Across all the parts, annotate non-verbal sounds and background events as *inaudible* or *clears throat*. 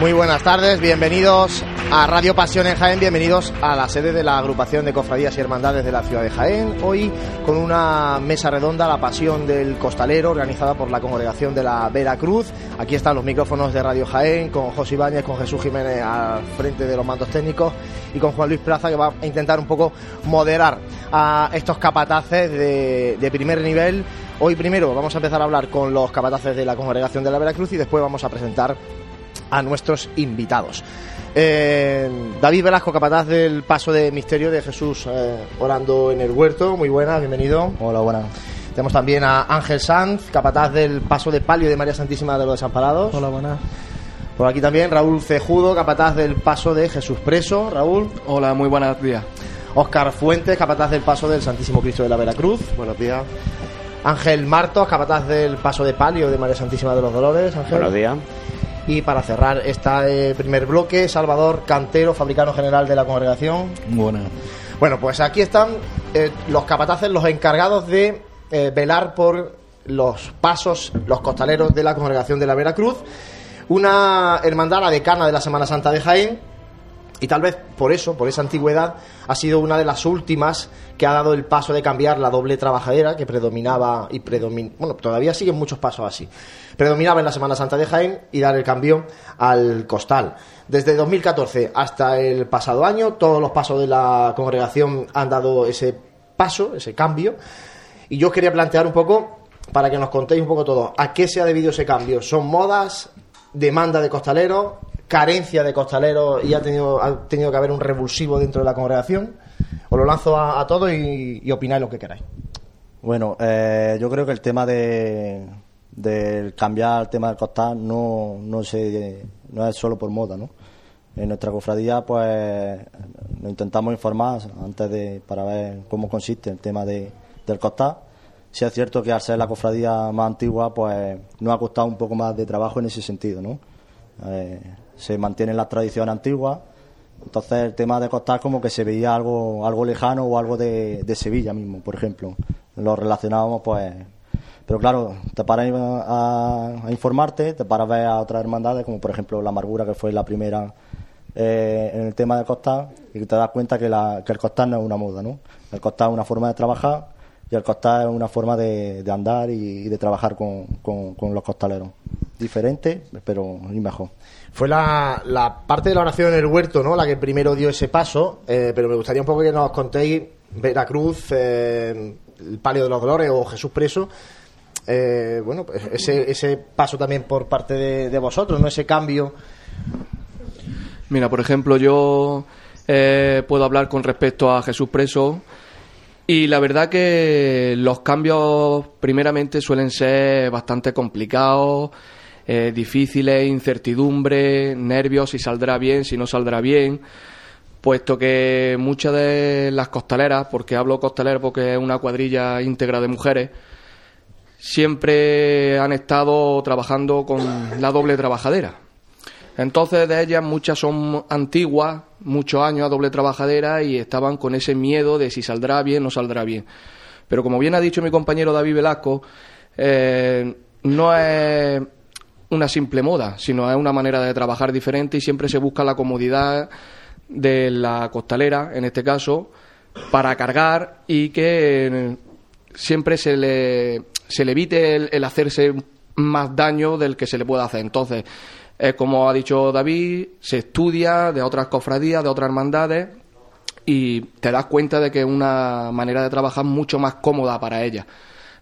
Muy buenas tardes, bienvenidos a Radio Pasión en Jaén, bienvenidos a la sede de la agrupación de cofradías y hermandades de la ciudad de Jaén. Hoy con una mesa redonda, la Pasión del Costalero, organizada por la congregación de la Veracruz. Aquí están los micrófonos de Radio Jaén, con José Ibáñez, con Jesús Jiménez al frente de los mandos técnicos y con Juan Luis Plaza, que va a intentar un poco moderar a estos capataces de, de primer nivel. Hoy primero vamos a empezar a hablar con los capataces de la congregación de la Veracruz y después vamos a presentar a nuestros invitados. Eh, David Velasco, capataz del paso de misterio de Jesús eh, orando en el huerto. Muy buenas, bienvenido. Hola, buenas. Tenemos también a Ángel Sanz, capataz del paso de palio de María Santísima de los Desamparados. Hola, buenas. Por aquí también Raúl Cejudo, capataz del paso de Jesús Preso. Raúl. Hola, muy buenos días. Óscar Fuentes, capataz del paso del Santísimo Cristo de la Veracruz. Buenos días. Ángel Martos, capataz del paso de palio de María Santísima de los Dolores. Ángel. Buenos días. Y para cerrar este primer bloque, Salvador Cantero, fabricano general de la congregación. Buenas. Bueno, pues aquí están eh, los capataces, los encargados de eh, velar por los pasos, los costaleros de la congregación de la Veracruz. Una hermandad, la decana de la Semana Santa de Jaén, y tal vez por eso, por esa antigüedad, ha sido una de las últimas que ha dado el paso de cambiar la doble trabajadera que predominaba y predomin bueno, todavía siguen muchos pasos así. Predominaba en la Semana Santa de Jaén y dar el cambio al costal. Desde 2014 hasta el pasado año, todos los pasos de la congregación han dado ese paso, ese cambio. Y yo quería plantear un poco, para que nos contéis un poco todo, ¿a qué se ha debido ese cambio? ¿Son modas? ¿Demanda de costaleros? Carencia de costaleros y ha tenido, ha tenido que haber un revulsivo dentro de la congregación? Os lo lanzo a, todos y, y, opináis lo que queráis. Bueno, eh, yo creo que el tema de, de cambiar el tema del costal no, no, se, no es solo por moda, ¿no? En nuestra cofradía, pues, nos intentamos informar antes de para ver cómo consiste el tema de, del costal. Si es cierto que al ser la cofradía más antigua, pues, nos ha costado un poco más de trabajo en ese sentido, ¿no? Eh, se mantienen las tradiciones antiguas. Entonces el tema de costar como que se veía algo, algo lejano o algo de, de Sevilla mismo, por ejemplo. Lo relacionábamos pues... Pero claro, te paras a, informarte, te paras a ver a otras hermandades, como por ejemplo la Amargura, que fue la primera eh, en el tema de costar, y te das cuenta que, la, que el costar no es una moda, ¿no? El costar es una forma de trabajar y el costar es una forma de, andar y, de trabajar con, con, con los costaleros. Diferente, pero y mejor fue la, la, parte de la oración en el huerto, ¿no? La que primero dio ese paso, eh, pero me gustaría un poco que nos contéis Veracruz, eh, el Palio de los Dolores o Jesús Preso. Eh, bueno, pues ese, ese paso también por parte de, vosotros, ¿no? Ese cambio. Mira, por ejemplo, yo puedo hablar con respecto a Jesús Preso. Y la verdad que los cambios primeramente suelen ser bastante complicados, eh, difíciles, incertidumbre, nervios, si saldrá bien, si no saldrá bien, puesto que muchas de las costaleras, porque hablo costalero porque es una cuadrilla íntegra de mujeres, siempre han estado trabajando con la doble trabajadera. Entonces de ellas muchas son antiguas, muchos años a doble trabajadera y estaban con ese miedo de si saldrá bien no saldrá bien. Pero como bien ha dicho mi compañero David Velasco, eh, no es una simple moda, sino es una manera de trabajar diferente y siempre se busca la comodidad de la costalera, en este caso, para cargar y que siempre se le, se le evite el, el hacerse más daño del que se le pueda hacer. Entonces, es como ha dicho David, se estudia de otras cofradías, de otras hermandades y te das cuenta de que es una manera de trabajar mucho más cómoda para ella.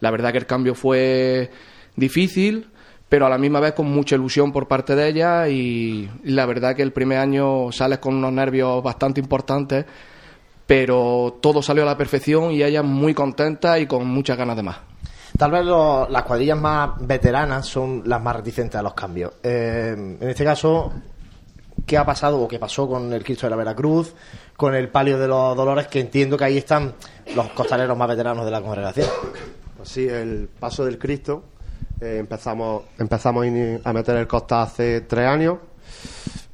La verdad que el cambio fue difícil, pero a la misma vez con mucha ilusión por parte de ella y la verdad que el primer año sales con unos nervios bastante importantes, pero todo salió a la perfección y ella muy contenta y con muchas ganas de más. Tal vez lo, las cuadrillas más veteranas son las más reticentes a los cambios. Eh, en este caso, ¿qué ha pasado o qué pasó con el Cristo de la Veracruz, con el Palio de los Dolores, que entiendo que ahí están los costaleros más veteranos de la congregación? Pues sí, el paso del Cristo. Eh, empezamos empezamos a meter el costa hace tres años.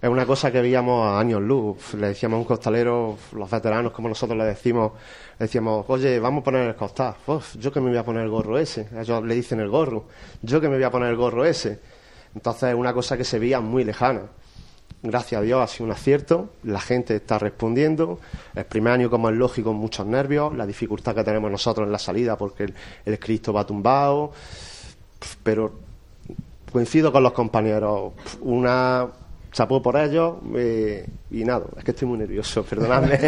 Es una cosa que veíamos a años luz. Le decíamos a un costalero, los veteranos, como nosotros le decimos, le decíamos, oye, vamos a poner el costal. Uf, yo que me voy a poner el gorro ese. Ellos le dicen el gorro. Yo que me voy a poner el gorro ese. Entonces es una cosa que se veía muy lejana. Gracias a Dios ha sido un acierto, la gente está respondiendo. El primer año, como es lógico, muchos nervios, la dificultad que tenemos nosotros en la salida porque el, el Cristo va tumbado. Pero coincido con los compañeros, una chapó por ellos eh, y nada, es que estoy muy nervioso, *laughs* perdonadme.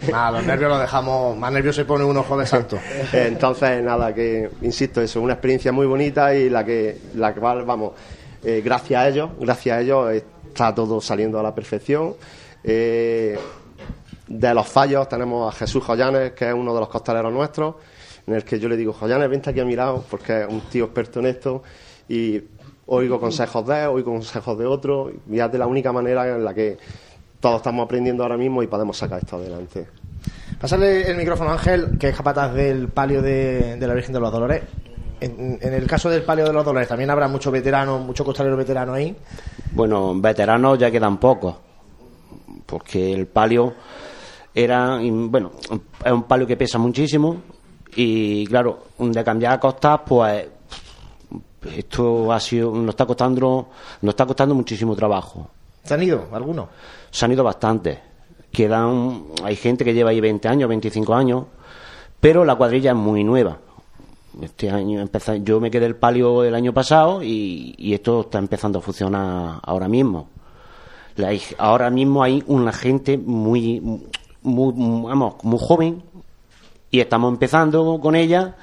*laughs* Nada, los nervios los dejamos, más nervioso se pone uno joven santo. Entonces, nada, que insisto, eso es una experiencia muy bonita y la que, la cual, vamos, eh, gracias a ellos, gracias a ellos está todo saliendo a la perfección. Eh, de los fallos tenemos a Jesús Joyanes, que es uno de los costaleros nuestros, en el que yo le digo, Joyanes, vente aquí a mi lado, porque es un tío experto en esto y oigo consejos de él, oigo consejos de otros, y es de la única manera en la que todos estamos aprendiendo ahora mismo y podemos sacar esto adelante. Pásale el micrófono a Ángel, que es capataz del palio de, de la Virgen de los Dolores. En, en el caso del palio de los Dolores, también habrá muchos veteranos, muchos costaleros veteranos ahí. Bueno, veteranos ya quedan pocos, porque el palio era, bueno, es un palio que pesa muchísimo y claro, de cambiar a costas, pues esto ha sido, nos está costando, nos está costando muchísimo trabajo. ¿Se han ido algunos? Se han ido bastantes. Quedan, hay gente que lleva ahí 20 años, 25 años, pero la cuadrilla es muy nueva. Este año empezó, yo me quedé el palio el año pasado y, y esto está empezando a funcionar ahora mismo. La- ahora mismo hay una gente muy, muy, vamos, muy joven y estamos empezando con ella,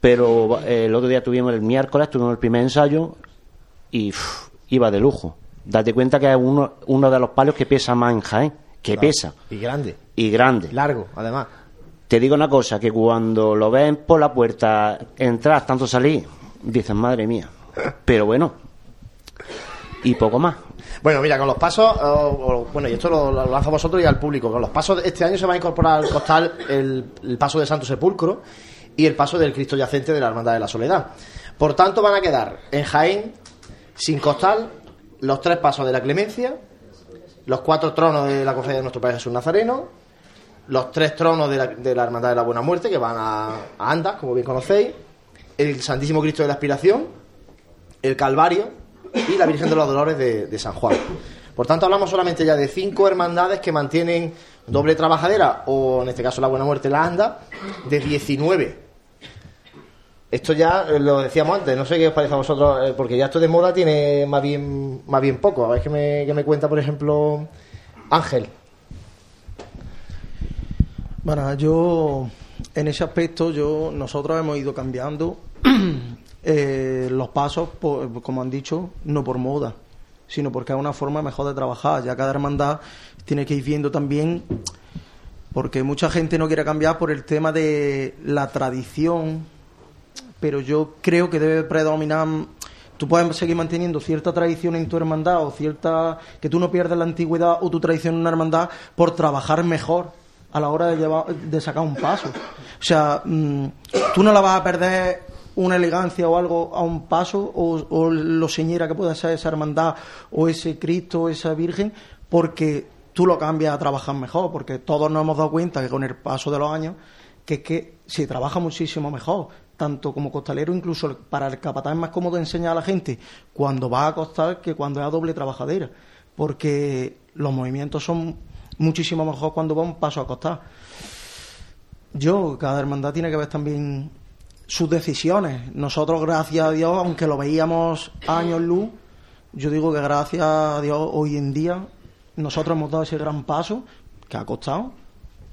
pero eh, el otro día tuvimos el miércoles, tuvimos el primer ensayo y iba de lujo. Date cuenta que es uno, uno de los palios que pesa más en Jaén, que pesa Y grande, y grande. largo, además. Te digo una cosa, que cuando lo ven por la puerta, entras, tanto salir, dices, madre mía. Pero bueno, y poco más. Bueno, mira, con los pasos, bueno, y esto lo, lo lanzo a vosotros y al público. Con los pasos, de este año se va a incorporar al costal el, el paso de Santo Sepulcro y el paso del Cristo Yacente de la Hermandad de la Soledad. Por tanto, van a quedar en Jaén, sin costal, los tres pasos de la Clemencia, los cuatro tronos de la Cofradía de nuestro Padre Jesús Nazareno, los tres tronos de la, de la Hermandad de la Buena Muerte, que van a, a Andas, como bien conocéis, el Santísimo Cristo de la Aspiración, el Calvario y la Virgen de los Dolores de, San Juan. Por tanto, hablamos solamente ya de cinco hermandades que mantienen doble trabajadera, o en este caso la Buena Muerte, la Anda, de 19. Esto ya eh, lo decíamos antes, no sé qué os parece a vosotros, eh, porque ya esto de moda tiene más bien, más bien poco. A ver qué me, qué me cuenta, por ejemplo, Ángel. Bueno, yo en ese aspecto yo nosotros hemos ido cambiando *clears throat* eh, los pasos, como han dicho, no por moda, sino porque es una forma mejor de trabajar. Ya cada hermandad tiene que ir viendo también, porque mucha gente no quiere cambiar por el tema de la tradición, pero yo creo que debe predominar. Tú puedes seguir manteniendo cierta tradición en tu hermandad o cierta que tú no pierdas la antigüedad o tu tradición en una hermandad por trabajar mejor a la hora de llevar, de sacar un paso. O sea, mm, tú no la vas a perder una elegancia o algo a un paso o, lo señera que pueda ser esa hermandad o ese Cristo o esa Virgen porque tú lo cambias a trabajar mejor porque todos nos hemos dado cuenta que con el paso de los años que es que se trabaja muchísimo mejor, tanto como costalero, incluso para el capataz es más cómodo enseñar a la gente cuando va a costar que cuando es a doble trabajadera, porque los movimientos son muchísimo mejor cuando va un paso a costar. Yo, cada hermandad tiene que ver también sus decisiones. Nosotros, gracias a Dios, aunque lo veíamos años luz, yo digo que gracias a Dios hoy en día nosotros hemos dado ese gran paso que ha costado,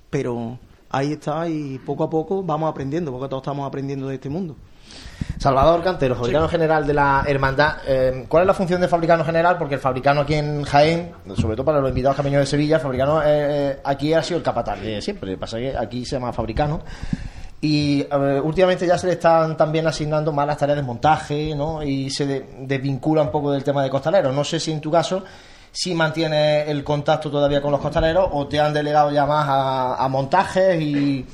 pero ahí está y poco a poco vamos aprendiendo, porque todos estamos aprendiendo de este mundo. Salvador Cantero, fabricano general de la hermandad. Eh, ¿Cuál es la función de fabricano general? Porque el fabricano aquí en Jaén, sobre todo para los invitados que han venido de Sevilla, el fabricano eh, aquí ha sido el capataz de siempre. Pasa que aquí se llama fabricano. Y últimamente ya se le están también asignando más las tareas de montaje, ¿no? Y se de- desvincula un poco del tema de costaleros. No sé si en tu caso si mantienes el contacto todavía con los costaleros o te han delegado ya más a, a montajes y,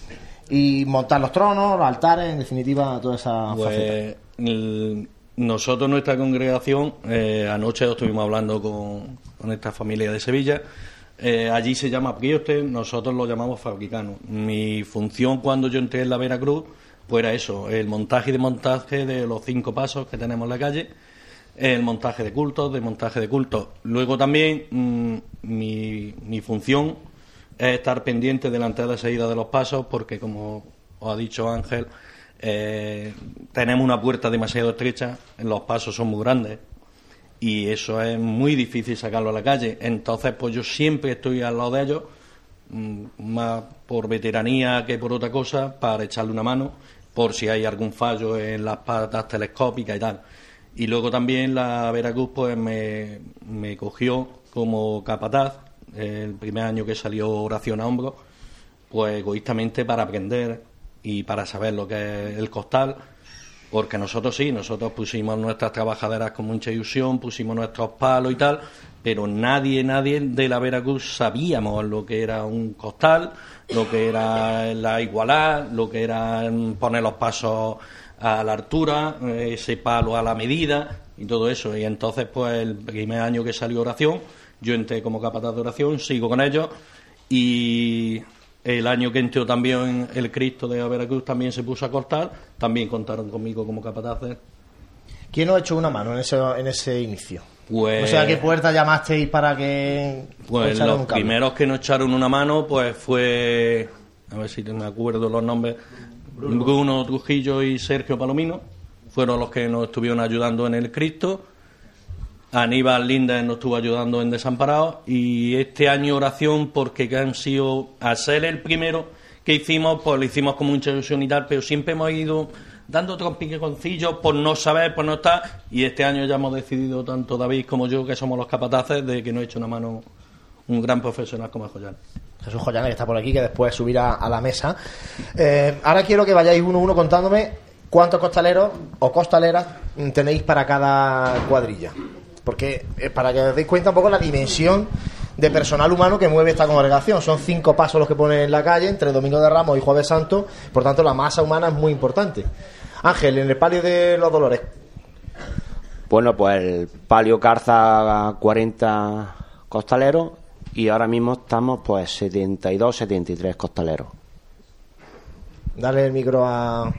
y montar los tronos, los altares, en definitiva, toda esa. Pues el- nosotros, nuestra congregación, eh, anoche estuvimos hablando con, con esta familia de Sevilla. Eh, allí se llama Prioste, nosotros lo llamamos fabricano. Mi función cuando yo entré en la Veracruz, pues era eso, el montaje y desmontaje de los cinco pasos que tenemos en la calle. el montaje de cultos, de montaje de cultos. Luego también mm, mi, mi función es estar pendiente de la salida de los pasos porque, como os ha dicho Ángel, eh, tenemos una puerta demasiado estrecha, los pasos son muy grandes y eso es muy difícil sacarlo a la calle. Entonces, pues yo siempre estoy al lado de ellos, mm, más por veteranía que por otra cosa, para echarle una mano por si hay algún fallo en las patas telescópicas y tal. Y luego también la Veracruz pues me, me cogió como capataz el primer año que salió oración a hombros, pues egoístamente para aprender y para saber lo que es el costal, porque nosotros sí, nosotros pusimos nuestras trabajaderas con mucha ilusión, pusimos nuestros palos y tal, pero nadie, nadie de la Veracruz sabíamos lo que era un costal, lo que era la igualdad, lo que era poner los pasos a la altura, ese palo a la medida y todo eso. Y entonces, pues el primer año que salió oración, yo entré como capataz de oración, sigo con ellos y el año que entró también el Cristo de Veracruz también se puso a cortar, también contaron conmigo como capataz. ¿Quién os ha hecho una mano en ese, en ese inicio? Pues, o sea, ¿qué puerta llamasteis para que Pues los un primeros que nos echaron una mano pues fue, a ver si me acuerdo los nombres, Bruno, Trujillo y Sergio Palomino, fueron los que nos estuvieron ayudando en el Cristo. Aníbal Lindes nos estuvo ayudando en Desamparados y este año oración porque que han sido, al ser el primero que hicimos, pues lo hicimos con mucha ilusión y tal, pero siempre hemos ido dando trompiconcillos por no saber, por no estar, y este año ya hemos decidido, tanto David como yo, que somos los capataces, de que nos eche una mano un gran profesional como es Joyan. Jesús Joyana, que está por aquí, que después subirá a la mesa. Eh, ahora quiero que vayáis uno a uno contándome cuántos costaleros o costaleras tenéis para cada cuadrilla. Porque eh, para que os deis cuenta un poco la dimensión de personal humano que mueve esta congregación. Son cinco pasos los que ponen en la calle entre Domingo de Ramos y Jueves Santo. Por tanto, la masa humana es muy importante. Ángel, en el palio de los Dolores, Bueno, pues el palio Carza 40 costaleros y ahora mismo estamos pues 72, 73 costaleros. dale el micro a,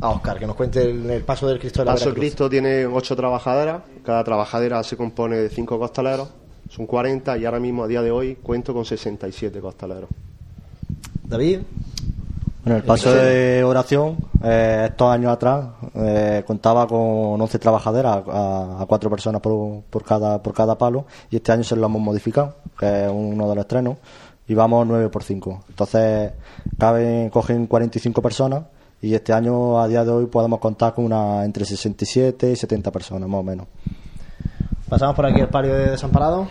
a Oscar, que nos cuente el, el paso del Cristo de la Paso Veracruz. Cristo tiene ocho trabajaderas, cada trabajadera se compone de cinco costaleros, son 40 y ahora mismo a día de hoy cuento con 67 costaleros. David, Bueno, el paso de oración, eh, estos años atrás, eh, contaba con 11 trabajaderas a, a cuatro personas por, por, cada, por cada palo y este año se lo hemos modificado, que es uno de los estrenos, y vamos 9 por 5. Entonces, caben, cogen 45 personas y este año, a día de hoy, podemos contar con una entre 67 y 70 personas, más o menos. pasamos por aquí el palio de Desamparado.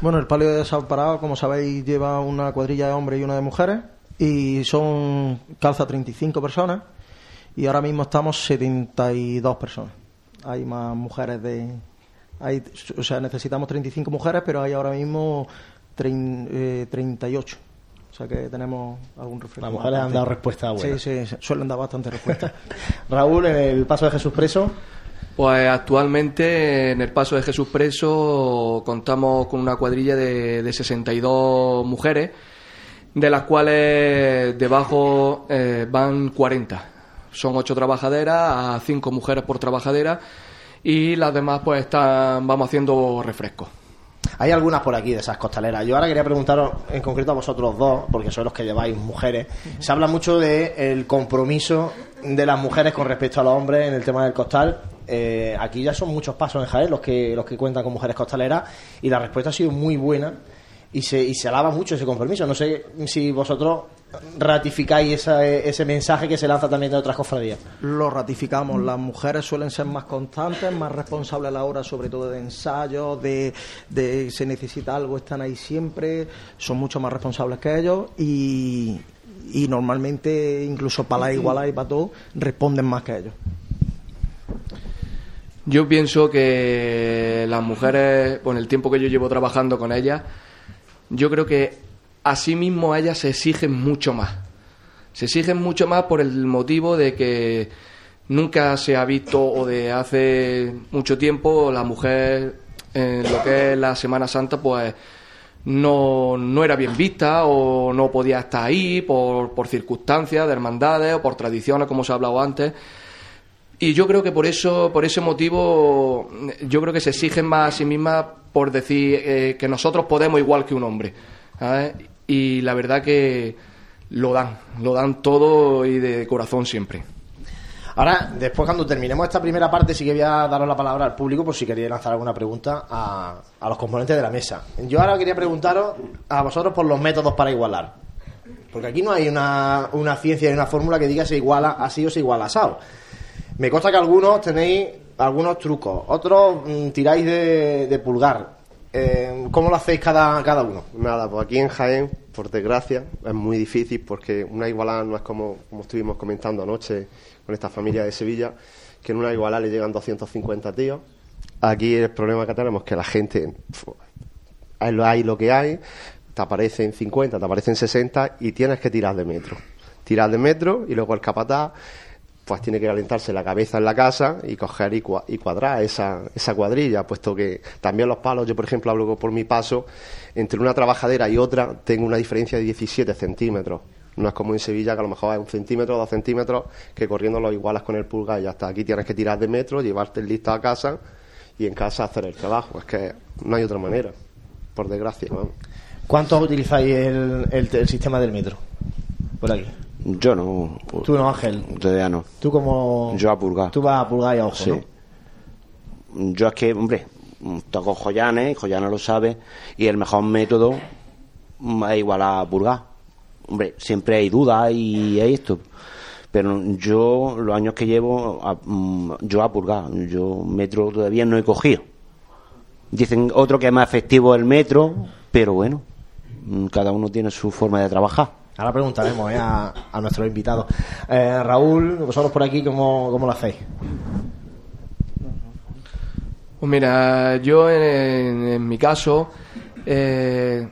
Bueno, el palio de desamparado, como sabéis, lleva una cuadrilla de hombres y una de mujeres y son calza 35 personas y ahora mismo estamos 72 personas. Hay más mujeres de hay, o sea, necesitamos 35 mujeres, pero hay ahora mismo trein- eh, 38. O sea que tenemos algún refresco. Las mujeres han dado respuesta buena. Sí, sí, sí, suelen dar bastante respuesta. *laughs* Raúl, en el paso de Jesús Preso, Pues actualmente en el Paso de Jesús Preso contamos con una cuadrilla de, de 62 mujeres, de las cuales debajo eh, van 40. Son 8 trabajaderas a 5 mujeres por trabajadera y las demás pues están, vamos haciendo refrescos. Hay algunas por aquí de esas costaleras. Yo ahora quería preguntaros en concreto a vosotros dos, porque sois los que lleváis mujeres. Se habla mucho del compromiso de las mujeres con respecto a los hombres en el tema del costal. Eh, aquí ya son muchos pasos en Jaén los que, los que cuentan con mujeres costaleras y la respuesta ha sido muy buena y se, y se alaba mucho ese compromiso. No sé si vosotros ratificáis esa- ese mensaje que se lanza también de otras cofradías. Lo ratificamos. Las mujeres suelen ser más constantes, más responsables a la hora, sobre todo de ensayos, de, de se necesita algo, están ahí siempre, son mucho más responsables que ellos y, y normalmente, incluso para la igualdad y para todo, responden más que ellos. Yo pienso que las mujeres, con el tiempo que yo llevo trabajando con ellas, yo creo que a sí mismo ellas se exigen mucho más. Se exigen mucho más por el motivo de que nunca se ha visto o de hace mucho tiempo la mujer en lo que es la Semana Santa pues no, no era bien vista o no podía estar ahí por, por circunstancias de hermandades o por tradiciones como se ha hablado antes Y yo creo que por eso, por ese motivo, yo creo que se exigen más a sí mismas por decir eh, que nosotros podemos igual que un hombre. Y la verdad que lo dan, lo dan todo y de corazón siempre. Ahora, después cuando terminemos esta primera parte, sí que voy a daros la palabra al público por si queréis lanzar alguna pregunta a, a los componentes de la mesa. Yo ahora quería preguntaros a vosotros por los métodos para igualar. Porque aquí no hay una, una ciencia y una fórmula que diga se iguala así o se iguala asado. Me consta que algunos tenéis algunos trucos, otros mm, tiráis de, de pulgar. Eh, ¿Cómo lo hacéis cada, cada uno? Nada, pues aquí en Jaén, por desgracia, es muy difícil porque una igualada no es como, como estuvimos comentando anoche con esta familia de Sevilla, que en una igualada le llegan 250 tíos. Aquí el problema que tenemos es que la gente, hay lo que hay, te aparecen 50, te aparecen 60 y tienes que tirar de metro. Tirar de metro y luego el capataz pues tiene que calentarse la cabeza en la casa y coger y, cua- y cuadrar esa, esa cuadrilla, puesto que también los palos, yo por ejemplo hablo por mi paso, entre una trabajadera y otra tengo una diferencia de 17 centímetros. No es como en Sevilla, que a lo mejor es un centímetro, dos centímetros, que corriendo lo igualas con el pulgar y ya está. Aquí tienes que tirar de metro, llevarte el listo a casa y en casa hacer el trabajo. Es que no hay otra manera, por desgracia. vamos. ¿Cuántos utilizáis el, el- el sistema del metro? Por aquí. Yo no. Tú no, Ángel. Todavía no. Tú como... Yo a pulgar. Tú vas a pulgar y a ojo, Sí. ¿no? Yo es que, hombre, toco joyanes, Joyana lo sabe, y el mejor método es igual a pulgar. Hombre, siempre hay dudas y hay esto. Pero yo, los años que llevo, a- mm, yo a pulgar. Yo metro todavía no he cogido. Dicen otro que es más efectivo el metro, pero bueno, cada uno tiene su forma de trabajar. Ahora preguntaremos ¿eh? a, a nuestros invitados. Eh, Raúl, vosotros por aquí, ¿cómo, cómo lo hacéis? Pues mira, yo en, mi caso, eh,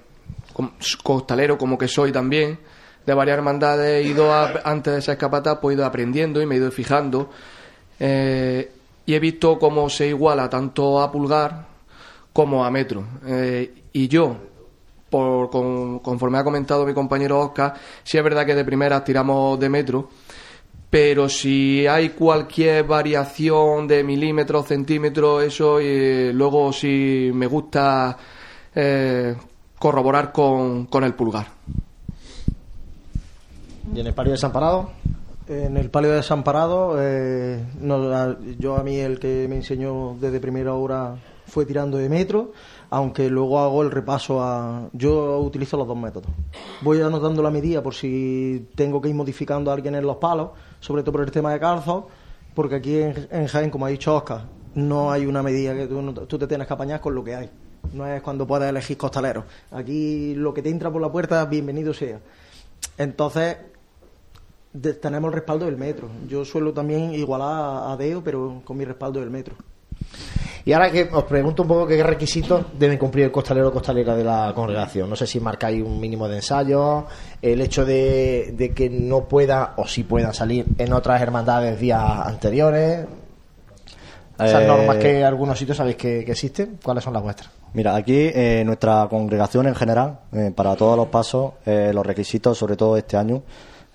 costalero como que soy también, de varias hermandades he ido, antes de ser capataz, pues he ido aprendiendo y me he ido fijando. eh, y he visto cómo se iguala tanto a pulgar como a metro. Eh, y yo, por, con- conforme ha comentado mi compañero Oscar, sí es verdad que de primeras tiramos de metro, pero si hay cualquier variación de milímetros, centímetros, eso, eh, luego sí me gusta eh, corroborar con, con el pulgar. ¿Y en el palio desamparado? En el palio desamparado, eh, no, yo a mí el que me enseñó desde primera hora fue tirando de metro, aunque luego hago el repaso a... Yo utilizo los dos métodos. Voy anotando la medida por si tengo que ir modificando a alguien en los palos, sobre todo por el tema de calzos, porque aquí en, Jaén, como ha dicho Oscar, no hay una medida que tú, te tienes que apañar con lo que hay. No es cuando puedes elegir costaleros. Aquí lo que te entra por la puerta, bienvenido sea. Entonces, tenemos el respaldo del metro. Yo suelo también igualar a, a Deo, pero con mi respaldo del metro. Y ahora que os pregunto un poco qué requisitos deben cumplir el costalero o costalera de la congregación. No sé si marcáis un mínimo de ensayos, el hecho de, de que no pueda o sí pueda salir en otras hermandades días anteriores. Esas Eh, normas que en algunos sitios sabéis que, que existen, ¿cuáles son las vuestras? Mira, aquí eh, nuestra congregación en general, eh, para todos los pasos, eh, los requisitos, sobre todo este año,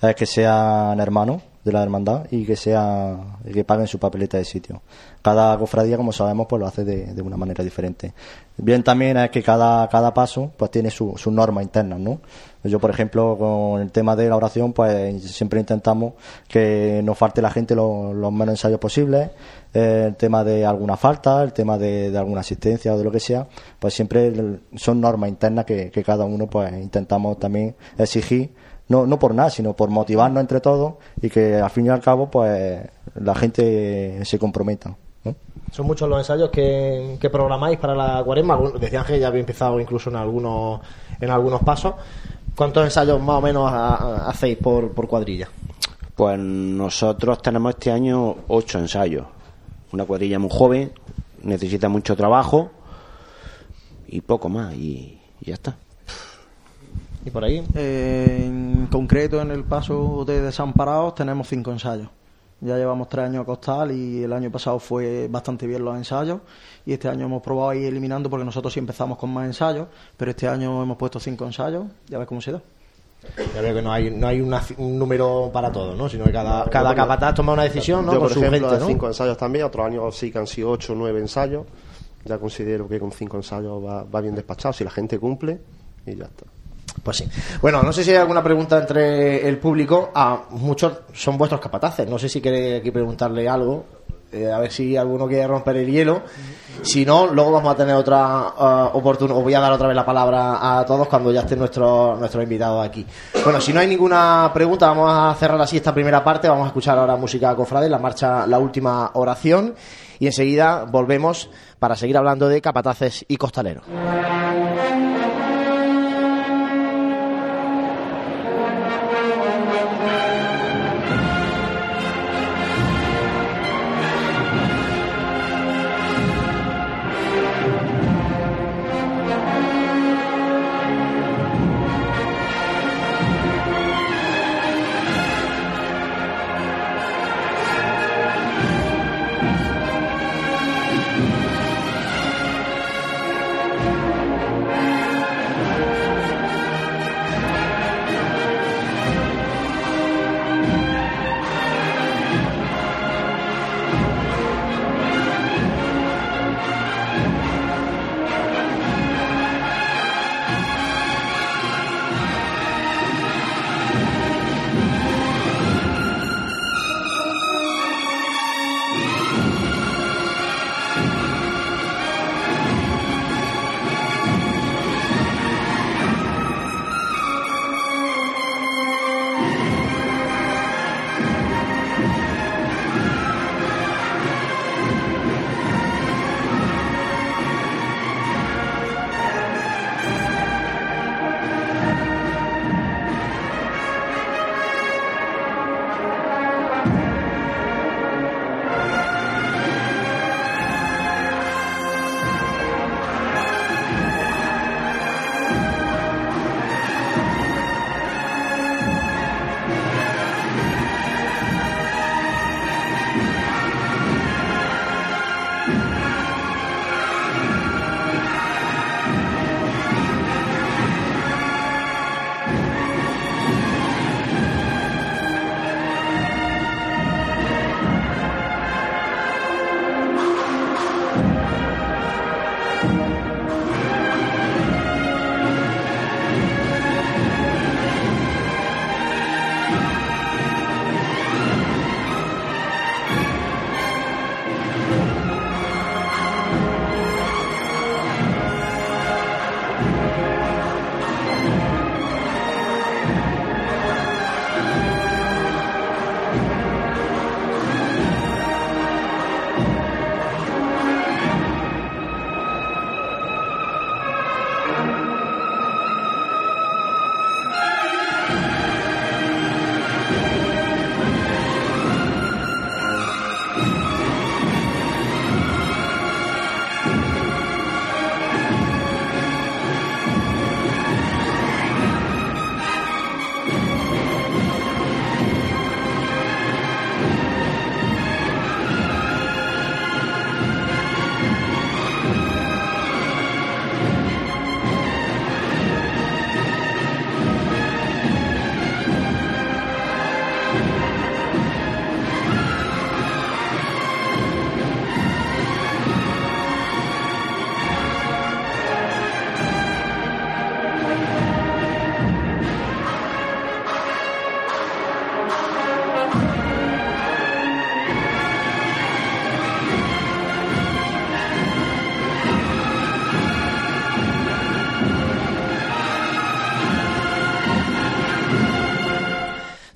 es que sean hermanos de la hermandad y que sea que paguen su papeleta de sitio. Cada cofradía, como sabemos, pues lo hace de, una manera diferente. Bien también es que cada, cada paso pues tiene su- sus normas internas, ¿no? Yo, por ejemplo, con el tema de la oración, pues siempre intentamos que no falte la gente lo- los menos ensayos posibles. El tema de alguna falta, el tema de, de alguna asistencia o de lo que sea, pues siempre son normas internas que, que cada uno pues intentamos también exigir, no, no por nada, sino por motivarnos entre todos y que al fin y al cabo pues la gente se comprometa. ¿no? Son muchos los ensayos que, que programáis para la cuaresma. Decían que ya había empezado incluso en algunos, en algunos pasos. ¿Cuántos ensayos más o menos ha- ha- hacéis por, por cuadrilla? Pues nosotros tenemos este año ocho ensayos. Una cuadrilla muy joven, necesita mucho trabajo y poco más, y, y ya está. ¿Y por ahí? Eh, en concreto, en el paso de desamparados tenemos cinco ensayos. Ya llevamos tres años a costal y el año pasado fue bastante bien los ensayos y este año hemos probado ir eliminando porque nosotros sí empezamos con más ensayos, pero este año hemos puesto cinco ensayos y a ver cómo se da. Yo creo que no hay, no hay una- un número para todo, ¿no? Sino que cada, cada capataz toma una decisión, ¿no? Yo, por su ejemplo, gente, cinco ensayos también, otros años sí que han sido ocho o nueve ensayos. Ya considero que con cinco ensayos va, va bien despachado, si la gente cumple y ya está. Pues sí. Bueno, no sé si hay alguna pregunta entre el público. A muchos son vuestros capataces. No sé si queréis aquí preguntarle algo. Eh, a ver si alguno quiere romper el hielo. Si no, luego vamos a tener otra oportunidad. Os voy a dar otra vez la palabra a todos cuando ya estén nuestros nuestros invitados aquí. Bueno, si no hay ninguna pregunta, vamos a cerrar así esta primera parte. Vamos a escuchar ahora música cofrade, la marcha La Última Oración. Y enseguida volvemos para seguir hablando de capataces y costaleros.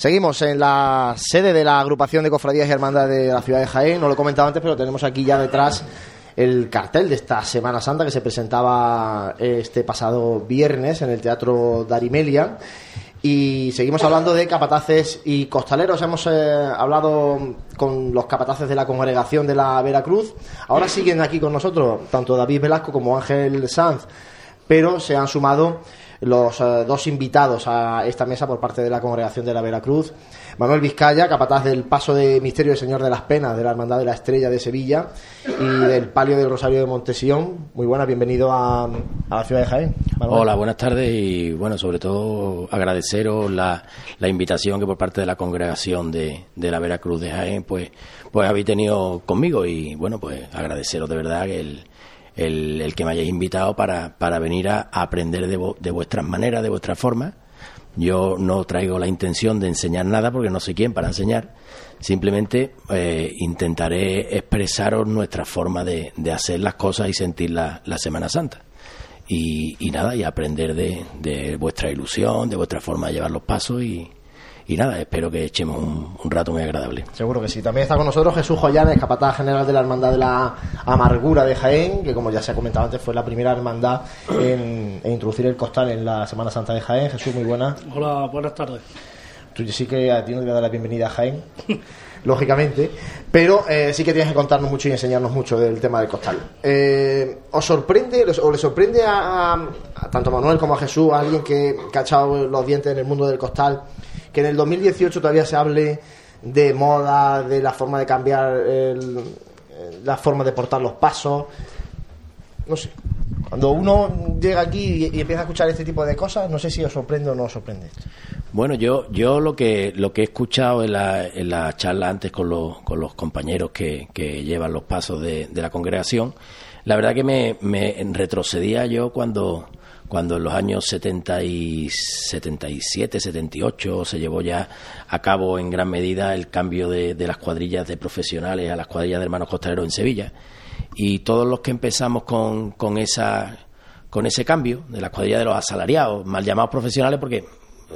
Seguimos en la sede de la agrupación de cofradías y hermandades de la ciudad de Jaén. No lo he comentado antes, pero tenemos aquí ya detrás el cartel de esta Semana Santa que se presentaba este pasado viernes en el Teatro Darimelia. Y seguimos hablando de capataces y costaleros. Hemos eh, hablado con los capataces de la congregación de la Veracruz. Ahora siguen aquí con nosotros tanto David Velasco como Ángel Sanz, pero se han sumado los eh, dos invitados a esta mesa por parte de la congregación de la Veracruz. Manuel Vizcaya, capataz del Paso de Misterio del Señor de las Penas de la Hermandad de la Estrella de Sevilla y del Palio del Rosario de Montesión. Muy buenas, bienvenido a, a la ciudad de Jaén. Hola, buenas tardes y bueno, sobre todo agradeceros la, invitación que por parte de la congregación de, de la Veracruz de Jaén, pues, pues habéis tenido conmigo y bueno, pues agradeceros de verdad el, el, el que me hayáis invitado para, para venir a, aprender de, de vuestras maneras, de vuestras formas. Yo no traigo la intención de enseñar nada porque no sé quién para enseñar. Simplemente eh, intentaré expresaros nuestra forma de, de, hacer las cosas y sentir la, la Semana Santa. Y, y, nada, y aprender de, de, vuestra ilusión, de vuestra forma de llevar los pasos y, y nada, espero que echemos un, un, rato muy agradable. Seguro que sí. También está con nosotros Jesús Joyanes, capataz general de la Hermandad de la Amargura de Jaén, que como ya se ha comentado antes fue la primera hermandad en, en introducir el costal en la Semana Santa de Jaén. Jesús, muy buenas. Hola, buenas tardes. Tú sí que a ti no te voy a dar la bienvenida a Jaén, *laughs* lógicamente, pero eh, sí que tienes que contarnos mucho y enseñarnos mucho del tema del costal. Eh, ¿Os sorprende o le sorprende a, tanto a Manuel como a Jesús, a alguien que, que ha echado los dientes en el mundo del costal, que en el 2018 todavía se hable de moda, de la forma de cambiar el, la forma de portar los pasos? No sé. Cuando uno llega aquí y, empieza a escuchar este tipo de cosas, no sé si os sorprende o no os sorprende. Bueno, yo, yo lo que lo que he escuchado en la, en la charla antes con los, con los compañeros que, que llevan los pasos de, de la congregación, la verdad que me retrocedía yo cuando, cuando en los años 70 y 77, 78 se llevó ya a cabo en gran medida el cambio de, las cuadrillas de profesionales a las cuadrillas de hermanos costaleros en Sevilla. Y todos los que empezamos con, con esa con ese cambio de las cuadrillas de los asalariados, mal llamados profesionales porque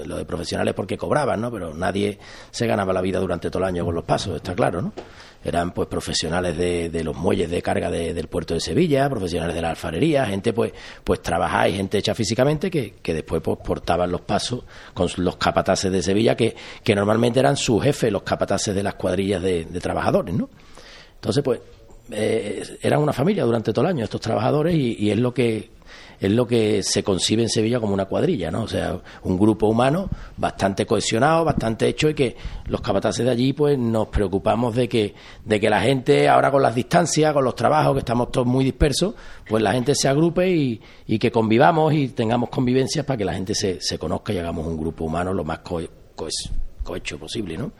lo de profesionales porque cobraban, ¿no? Pero nadie se ganaba la vida durante todo el año con los pasos, está claro, ¿no? Eran pues profesionales de, de los muelles de carga de, del puerto de Sevilla, profesionales de la alfarería, gente pues pues trabajáis, gente hecha físicamente que, que después pues portaban los pasos con los capataces de Sevilla que, que normalmente eran sus jefes, los capataces de las cuadrillas de, trabajadores, ¿no? Entonces pues eh, eran una familia durante todo el año estos trabajadores y, y es lo que es lo que se concibe en Sevilla como una cuadrilla, ¿no? O sea, un grupo humano bastante cohesionado, bastante hecho y que los capataces de allí pues nos preocupamos de que de que la gente ahora con las distancias, con los trabajos que estamos todos muy dispersos, pues la gente se agrupe y, y que convivamos y tengamos convivencias para que la gente se, se conozca y hagamos un grupo humano lo más co co cohecho posible, ¿no?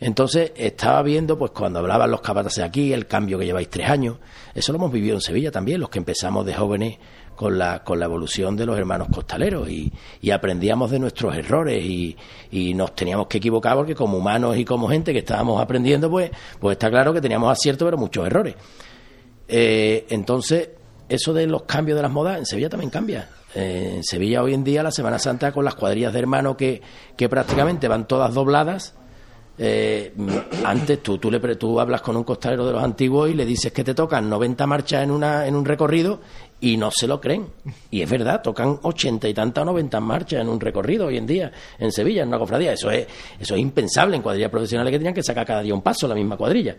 Entonces estaba viendo, pues cuando hablaban los capataces aquí, el cambio que lleváis tres años, eso lo hemos vivido en Sevilla también, los que empezamos de jóvenes con la, con la evolución de los hermanos costaleros y, y aprendíamos de nuestros errores y, nos teníamos que equivocar porque como humanos y como gente que estábamos aprendiendo, pues, pues está claro que teníamos aciertos pero muchos errores. Eh, entonces, eso de los cambios de las modas en Sevilla también cambia. Eh, en Sevilla hoy en día la Semana Santa con las cuadrillas de hermanos que, que prácticamente van todas dobladas, eh, antes tú, tú, le, tú hablas con un costalero de los antiguos y le dices que te tocan 90 marchas en, una, en un recorrido y no se lo creen. Y es verdad, tocan 80 y tantas 90 marchas en un recorrido hoy en día en Sevilla, en una cofradía. Eso es, eso es impensable en cuadrillas profesionales que tenían que sacar cada día un paso la misma cuadrilla.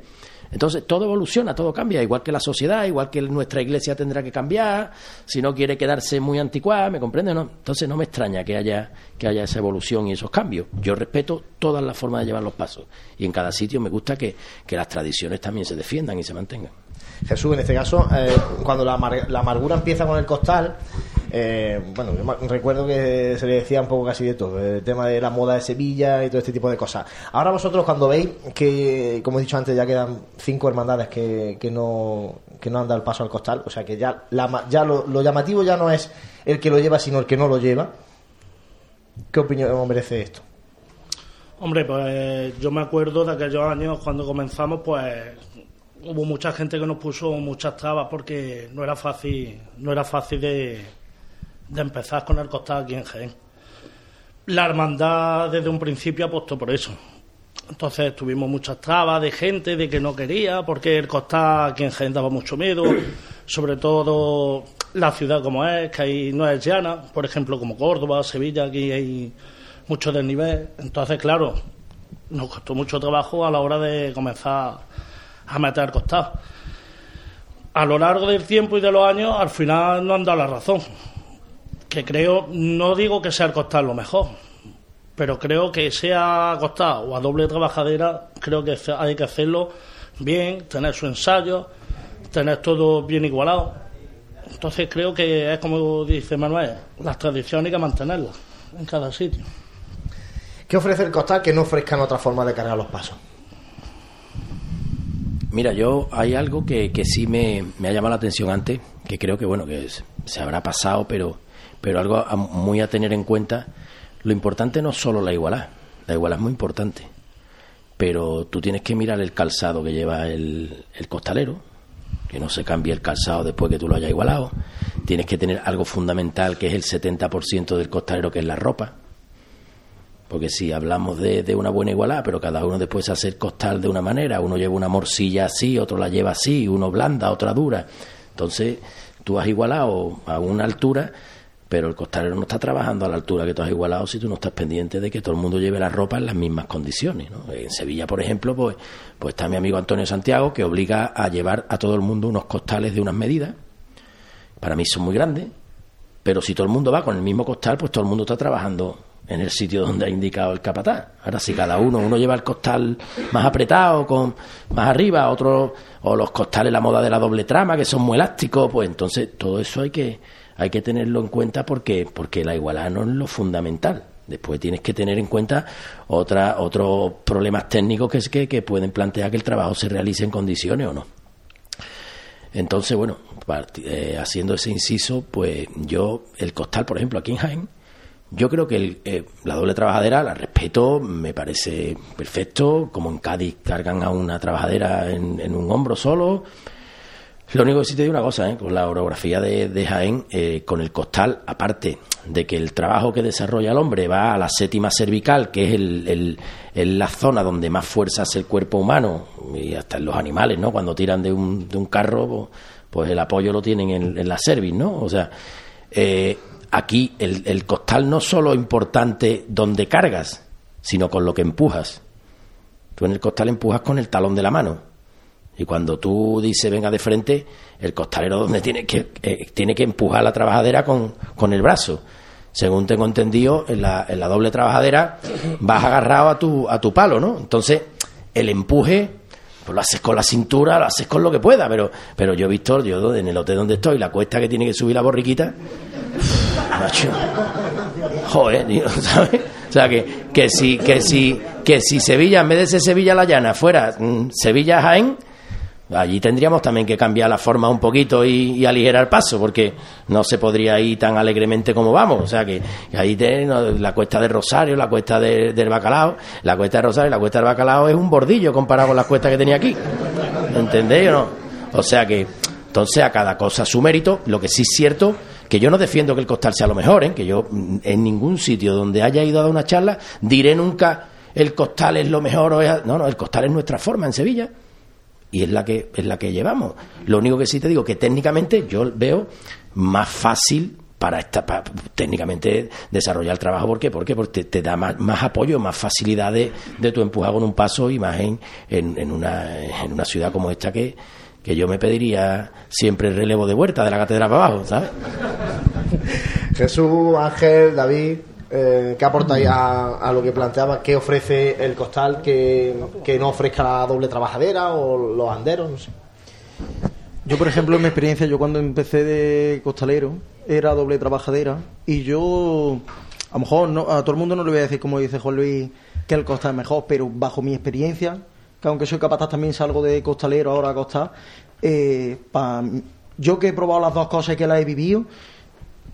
Entonces todo evoluciona, todo cambia, igual que la sociedad, igual que nuestra iglesia tendrá que cambiar, si no quiere quedarse muy anticuada, ¿me comprende? No? Entonces no me extraña que haya, que haya esa evolución y esos cambios. Yo respeto todas las formas de llevar los pasos y en cada sitio me gusta que, que las tradiciones también se defiendan y se mantengan. Jesús, en este caso, eh, cuando la, amar la, amargura empieza con el costal, eh, bueno, recuerdo que se le decía un poco casi de todo, el tema de la moda de Sevilla y todo este tipo de cosas. Ahora vosotros cuando veis que, como he dicho antes, ya quedan cinco hermandades que, no que no han dado el paso al costal, o sea que ya, lo llamativo ya no es el que lo lleva, sino el que no lo lleva. ¿Qué opinión merece esto? Hombre, pues yo me acuerdo de aquellos años cuando comenzamos, pues hubo mucha gente que nos puso muchas trabas porque no era fácil, no era fácil de, de empezar con el costal aquí en Jaén. La hermandad desde un principio apostó por eso. Entonces tuvimos muchas trabas de gente de que no quería, porque el costal aquí en Jaén daba mucho miedo, *clears throat* sobre todo la ciudad como es, que ahí no es llana, por ejemplo como Córdoba, Sevilla, aquí hay mucho desnivel. Entonces, claro, nos costó mucho trabajo a la hora de comenzar a meter costado. A lo largo del tiempo y de los años, al final no han dado la razón. Que creo, no digo que sea el costal lo mejor, pero creo que sea costado o a doble trabajadera, creo que hay que hacerlo bien, tener su ensayo, tener todo bien igualado. Entonces creo que es como dice Manuel, las tradiciones hay que mantenerlas en cada sitio. ¿Qué ofrece el costal que no ofrezcan otra forma de cargar los pasos? Mira, yo hay algo que, que sí me, me ha llamado la atención antes, que creo que bueno que se habrá pasado, pero pero algo a- muy a tener en cuenta. Lo importante no es solo la igualdad, la igualdad es muy importante, pero tú tienes que mirar el calzado que lleva el, el costalero, que no se cambie el calzado después que tú lo hayas igualado. Tienes que tener algo fundamental que es el 70% del costalero, que es la ropa. Porque si hablamos de, de una buena igualdad, pero cada uno después hace costal de una manera, uno lleva una morcilla así, otro la lleva así, uno blanda, otra dura. Entonces, tú has igualado a una altura, pero el costalero no está trabajando a la altura que tú has igualado si tú no estás pendiente de que todo el mundo lleve la ropa en las mismas condiciones. ¿no? En Sevilla, por ejemplo, pues, pues está mi amigo Antonio Santiago, que obliga a llevar a todo el mundo unos costales de unas medidas. Para mí son muy grandes, pero si todo el mundo va con el mismo costal, pues todo el mundo está trabajando en el sitio donde ha indicado el capataz. Ahora, si cada uno, uno lleva el costal más apretado, con más arriba, otro, o los costales, la moda de la doble trama, que son muy elásticos, pues entonces todo eso hay que, hay que tenerlo en cuenta porque, porque la igualdad no es lo fundamental. Después tienes que tener en cuenta otra, otros problemas técnicos que, es que, que pueden plantear que el trabajo se realice en condiciones o no. Entonces, bueno, parti- eh, haciendo ese inciso, pues yo, el costal, por ejemplo, aquí en Jaén, yo creo que el, eh, la doble trabajadera la respeto, me parece perfecto, como en Cádiz cargan a una trabajadera en, en un hombro solo. Lo único que sí te digo una cosa, ¿eh? con la orografía de, Jaén, eh, con el costal, aparte de que el trabajo que desarrolla el hombre va a la séptima cervical, que es el- la zona donde más fuerza hace el cuerpo humano, y hasta en los animales, ¿no? Cuando tiran de un, de un carro, pues, pues el apoyo lo tienen en, en la cerviz, ¿no? O sea, eh, aquí el, costal no solo importante donde cargas, sino con lo que empujas. Tú en el costal empujas con el talón de la mano. Y cuando tú dices venga de frente, el costalero donde tiene que, eh, tiene que empujar la trabajadera con, con el brazo. Según tengo entendido, en la, en la doble trabajadera vas agarrado a tu, a tu palo, ¿no? Entonces, el empuje, pues lo haces con la cintura, lo haces con lo que pueda, pero, pero yo visto, yo en el hotel donde estoy, la cuesta que tiene que subir la borriquita, macho, joder, *laughs* ¿sabes? O sea, que, que, si, que, si, que si Sevilla, en vez de ser Sevilla La Llana, fuera mm, Sevilla Jaén, allí tendríamos también que cambiar la forma un poquito y, aligerar el paso, porque no se podría ir tan alegremente como vamos. O sea, que, ahí te- no, la cuesta de Rosario, la cuesta de- del Bacalao, la cuesta de Rosario la cuesta del Bacalao es un bordillo comparado con las cuestas que tenía aquí. ¿Entendéis o no? O sea que, entonces a cada cosa su mérito. Lo que sí es cierto, que yo no defiendo que el costal sea lo mejor, ¿eh? que yo mm, en ningún sitio donde haya ido a dar una charla diré nunca el costal es lo mejor o es... No, no, el costal es nuestra forma en Sevilla y es la que es la que llevamos. Lo único que sí te digo que técnicamente yo veo más fácil para esta técnicamente desarrollar el trabajo ¿por qué? Porque, porque te, da más, apoyo, más facilidad de, tu empujar con un paso y más en, en una, en una ciudad como esta que, que yo me pediría siempre el relevo de vuelta de la catedral para abajo, ¿sabes? *laughs* Jesús, Ángel, David, eh, ¿qué aportáis a, a lo que planteaba? ¿Qué ofrece el costal que, que no ofrezca la doble trabajadera o los anderos? No sé. Yo, por ejemplo, en mi experiencia, yo cuando empecé de costalero era doble trabajadera y yo, a lo mejor no, a todo el mundo no le voy a decir, como dice Juan Luis, que el costal es mejor, pero bajo mi experiencia, que aunque soy capataz también salgo de costalero ahora a costar, eh, pa- yo que he probado las dos cosas y que las he vivido,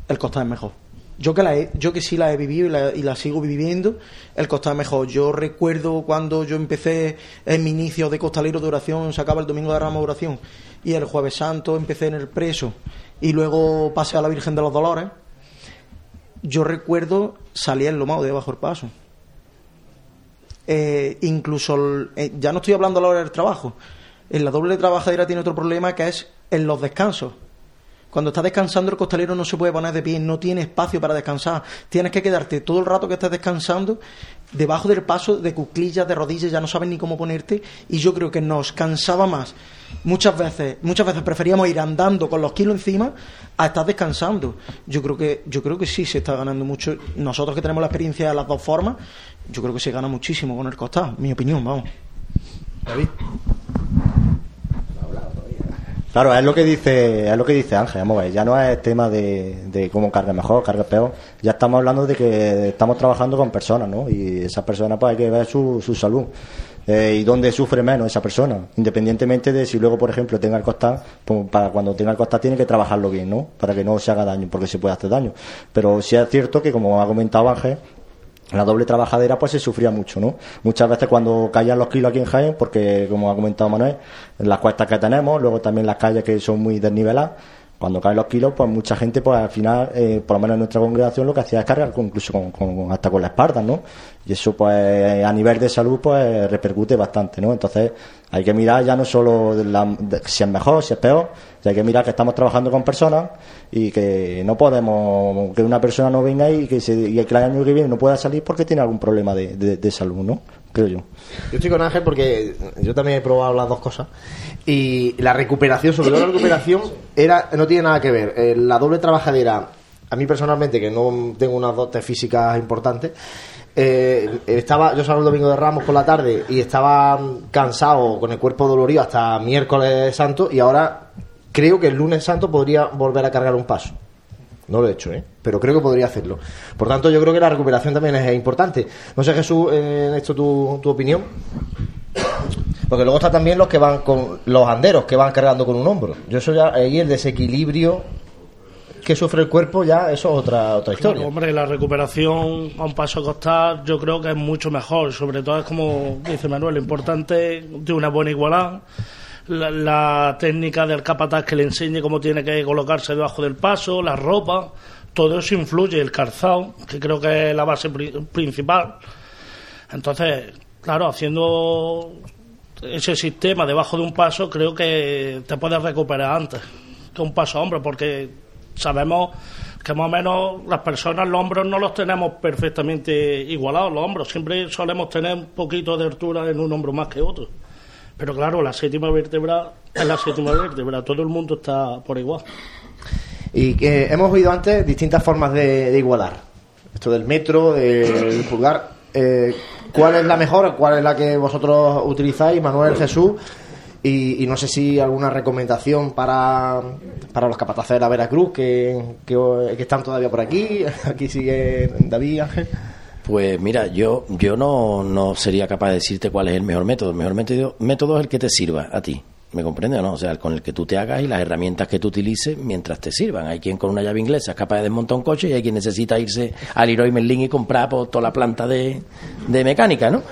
el costal es mejor. Yo que, la yo que sí la he vivido y la, sigo viviendo, el costal es mejor. Yo recuerdo cuando yo empecé en mi inicio de costalero de oración, se acaba el domingo de rama de oración, y el jueves santo empecé en el preso, y luego pasé a la Virgen de los Dolores. Yo recuerdo salir en lomado de bajo el paso. Eh, incluso, eh, ya no estoy hablando a la hora del trabajo, en la doble trabajadera tiene otro problema que es en los descansos. Cuando estás descansando, el costalero no se puede poner de pie, no tiene espacio para descansar. Tienes que quedarte todo el rato que estés descansando debajo del paso de cuclillas, de rodillas, ya no sabes ni cómo ponerte. Y yo creo que nos cansaba más. Muchas veces, muchas veces preferíamos ir andando con los kilos encima a estar descansando. Yo creo que, yo creo que sí se está ganando mucho. Nosotros que tenemos la experiencia de las dos formas, yo creo que se gana muchísimo con el costal, mi opinión, vamos. David. Claro, es lo que dice, es lo que dice Ángel, vamos a ver, ya no es tema de, de cómo carga mejor, carga peor, ya estamos hablando de que estamos trabajando con personas, ¿no? Y esas personas pues hay que ver su, su salud. Eh, y dónde sufre menos esa persona, independientemente de si luego, por ejemplo, tenga el costal, pues para cuando tenga el costal tiene que trabajarlo bien, ¿no? Para que no se haga daño, porque se puede hacer daño. Pero sí es cierto que, como ha comentado Ángel, la doble trabajadera pues se sufría mucho, ¿no? Muchas veces cuando caían los kilos aquí en Jaén, porque como ha comentado Manuel, las cuestas que tenemos, luego también las calles que son muy desniveladas, cuando caen los kilos, pues mucha gente, pues al final, eh, por lo menos en nuestra congregación, lo que hacía es cargar incluso con, con- hasta con la espalda, ¿no? Y eso, pues a nivel de salud, pues repercute bastante, ¿no? Entonces, hay que mirar ya no solo si es mejor, si es peor, hay que mirar que estamos trabajando con personas y que no podemos, que una persona no venga y que, se, y que el año que viene no pueda salir porque tiene algún problema de- de salud, ¿no? Creo yo. Yo estoy con Ángel porque yo también he probado las dos cosas. Y la recuperación, sobre todo la recuperación, era no tiene nada que ver. Eh, la doble trabajadera, a mí personalmente, que no tengo unas dotes físicas importantes, eh, estaba, yo salgo el domingo de Ramos por la tarde y estaba cansado, con el cuerpo dolorido hasta miércoles santo y ahora creo que el lunes santo podría volver a cargar un paso. No lo he hecho, ¿eh? pero creo que podría hacerlo. Por tanto, yo creo que la recuperación también es importante. No sé, Jesús, eh, en esto tu, tu opinión. Porque luego está también los que van con los anderos, que van cargando con un hombro. Yo eso ya, ahí el desequilibrio que sufre el cuerpo, ya eso es otra, otra Claro, historia. hombre, la recuperación a un paso a costar yo creo que es mucho mejor. Sobre todo es como dice Manuel, lo importante de una buena igualdad. La, la técnica del capataz que le enseñe cómo tiene que colocarse debajo del paso, la ropa, todo eso influye, el calzado, que creo que es la base pri- principal. Entonces, claro, haciendo ese sistema debajo de un paso, creo que te puedes recuperar antes que un paso a hombro, porque sabemos que más o menos las personas los hombros no los tenemos perfectamente igualados, los hombros siempre solemos tener un poquito de altura en un hombro más que otro. Pero claro, la séptima vértebra es la séptima vértebra, todo el mundo está por igual. Y que hemos oído antes distintas formas de, igualar. Esto del metro, del pulgar. Eh, ¿Cuál es la mejor? ¿Cuál es la que vosotros utilizáis, Manuel, Jesús? Y, y no sé si alguna recomendación para, para los capataces de la Veracruz que, que, que están todavía por aquí. *laughs* Aquí sigue David Ángel. Pues mira, yo, yo no, no sería capaz de decirte cuál es el mejor método. El mejor método, método es el que te sirva a ti. ¿Me comprende o no? O sea, con el que tú te hagas y las herramientas que tú utilices mientras te sirvan. Hay quien con una llave inglesa es capaz de desmontar un coche y hay quien necesita irse al Leroy Merlin y comprar pues, toda la planta de, de mecánica, ¿no?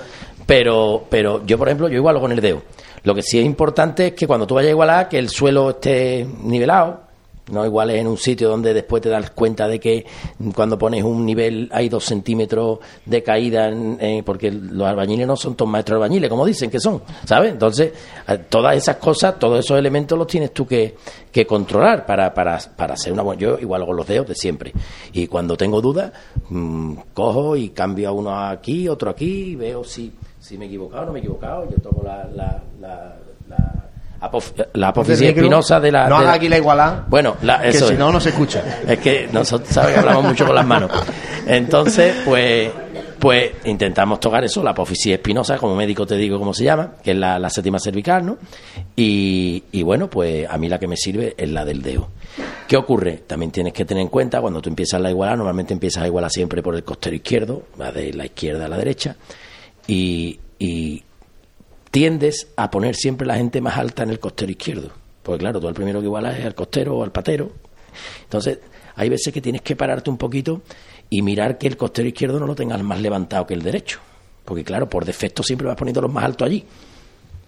Pero, pero yo, por ejemplo, yo igualo con el dedo. Lo que sí es importante es que cuando tú vayas a igualar, que el suelo esté nivelado, no igual es en un sitio donde después te das cuenta de que cuando pones un nivel hay dos centímetros de caída, en- porque los albañiles no son todos maestros albañiles, como dicen que son, ¿sabes? Entonces, eh, todas esas cosas, todos esos elementos los tienes tú que, que controlar para, para, para hacer una buena... Yo igual con los dedos de siempre. Y cuando tengo dudas, mm, cojo y cambio a uno aquí, otro aquí, y veo si, si me he equivocado o no me he equivocado. Yo toco la... la, la, la apof- la apófisis espinosa de la... No de haga la- aquí la igualada. bueno, la- que eso si es. no, no se escucha. *laughs* Es que nosotros sabes que hablamos mucho con las manos. Entonces, pues, pues intentamos tocar eso, la apófisis espinosa, como médico te digo cómo se llama, que es la, la séptima cervical, ¿no? Y, y bueno, pues a mí la que me sirve es la del dedo. ¿Qué ocurre? También tienes que tener en cuenta, cuando tú empiezas la igualdad, normalmente empiezas a igualar siempre por el costero izquierdo, va de la izquierda a la derecha, y, y tiendes a poner siempre la gente más alta en el costero izquierdo. Porque claro, tú el primero que igualas es al costero o al patero. Entonces, hay veces que tienes que pararte un poquito y mirar que el costero izquierdo no lo tengas más levantado que el derecho. Porque claro, por defecto siempre vas poniendo los más altos allí.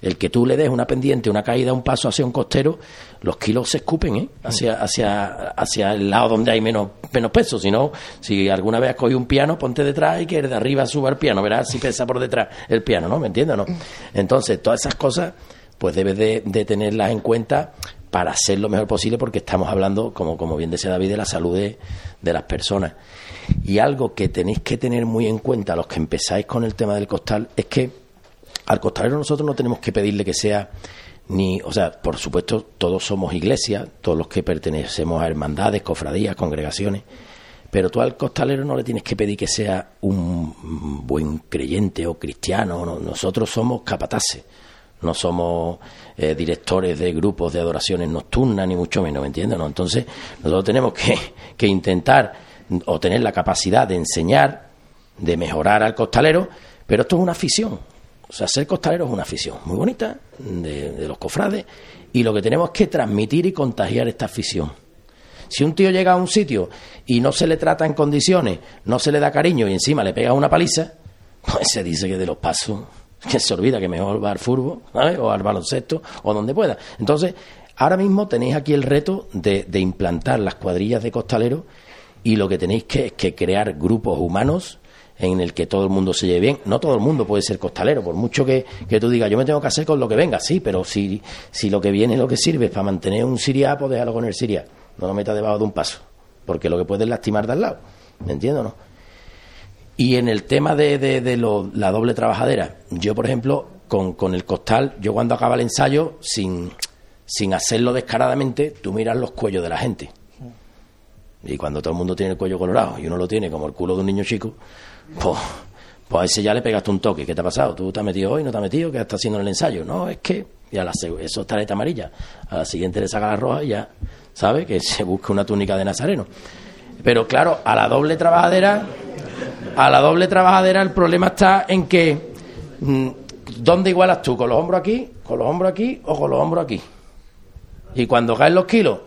El que tú le des una pendiente, una caída, un paso hacia un costero, los kilos se escupen, ¿eh? Hacia, hacia, hacia el lado donde hay menos, menos peso. Si no, si alguna vez has cogido un piano, ponte detrás y que el de arriba suba el piano. Verás si pesa por detrás el piano, ¿no? ¿Me entiendes no? Entonces, todas esas cosas, pues debes de, de tenerlas en cuenta para hacer lo mejor posible porque estamos hablando, como, como bien decía David, de la salud de, de las personas. Y algo que tenéis que tener muy en cuenta los que empezáis con el tema del costal es que al costalero nosotros no tenemos que pedirle que sea ni, o sea, por supuesto todos somos iglesias, todos los que pertenecemos a hermandades, cofradías, congregaciones, pero tú al costalero no le tienes que pedir que sea un buen creyente o cristiano, no, nosotros somos capataces. no somos eh, directores de grupos de adoraciones nocturnas, ni mucho menos, ¿me entiendes? ¿no? Entonces, nosotros tenemos que, que intentar o tener la capacidad de enseñar, de mejorar al costalero, pero esto es una afición. O sea, ser costalero es una afición muy bonita de, los cofrades y lo que tenemos que transmitir y contagiar esta afición. Si un tío llega a un sitio y no se le trata en condiciones, no se le da cariño y encima le pega una paliza, pues se dice que de los pasos, que se olvida que mejor va al fútbol, ¿sabes? o al baloncesto, o donde pueda. Entonces, ahora mismo tenéis aquí el reto de, de implantar las cuadrillas de costaleros y lo que tenéis que es que crear grupos humanos en el que todo el mundo se lleve bien. No todo el mundo puede ser costalero, por mucho que, que tú digas, yo me tengo que hacer con lo que venga, sí, pero si, si lo que viene es lo que sirve para mantener un siria, pues déjalo con el siria. No lo metas debajo de un paso, porque lo que puede es lastimar de al lado. ¿Me entiendes no? Y en el tema de, de, de lo- la doble trabajadera, yo, por ejemplo, con, con el costal, yo cuando acaba el ensayo, sin, sin hacerlo descaradamente, tú miras los cuellos de la gente. Y cuando todo el mundo tiene el cuello colorado y uno lo tiene como el culo de un niño chico, pues, pues a ese ya le pegaste un toque. ¿Qué te ha pasado? ¿Tú te has metido hoy? ¿No te has metido? ¿Qué estás haciendo en el ensayo? No, es que. Y a la, eso es tarjeta amarilla. A la siguiente le saca la roja y ya, ¿sabe? Que se busque una túnica de nazareno. Pero claro, a la doble trabajadera, a la doble trabajadera el problema está en que. mm, ¿Dónde igualas tú? ¿Con los hombros aquí? ¿Con los hombros aquí? ¿O con los hombros aquí? Y cuando caen los kilos,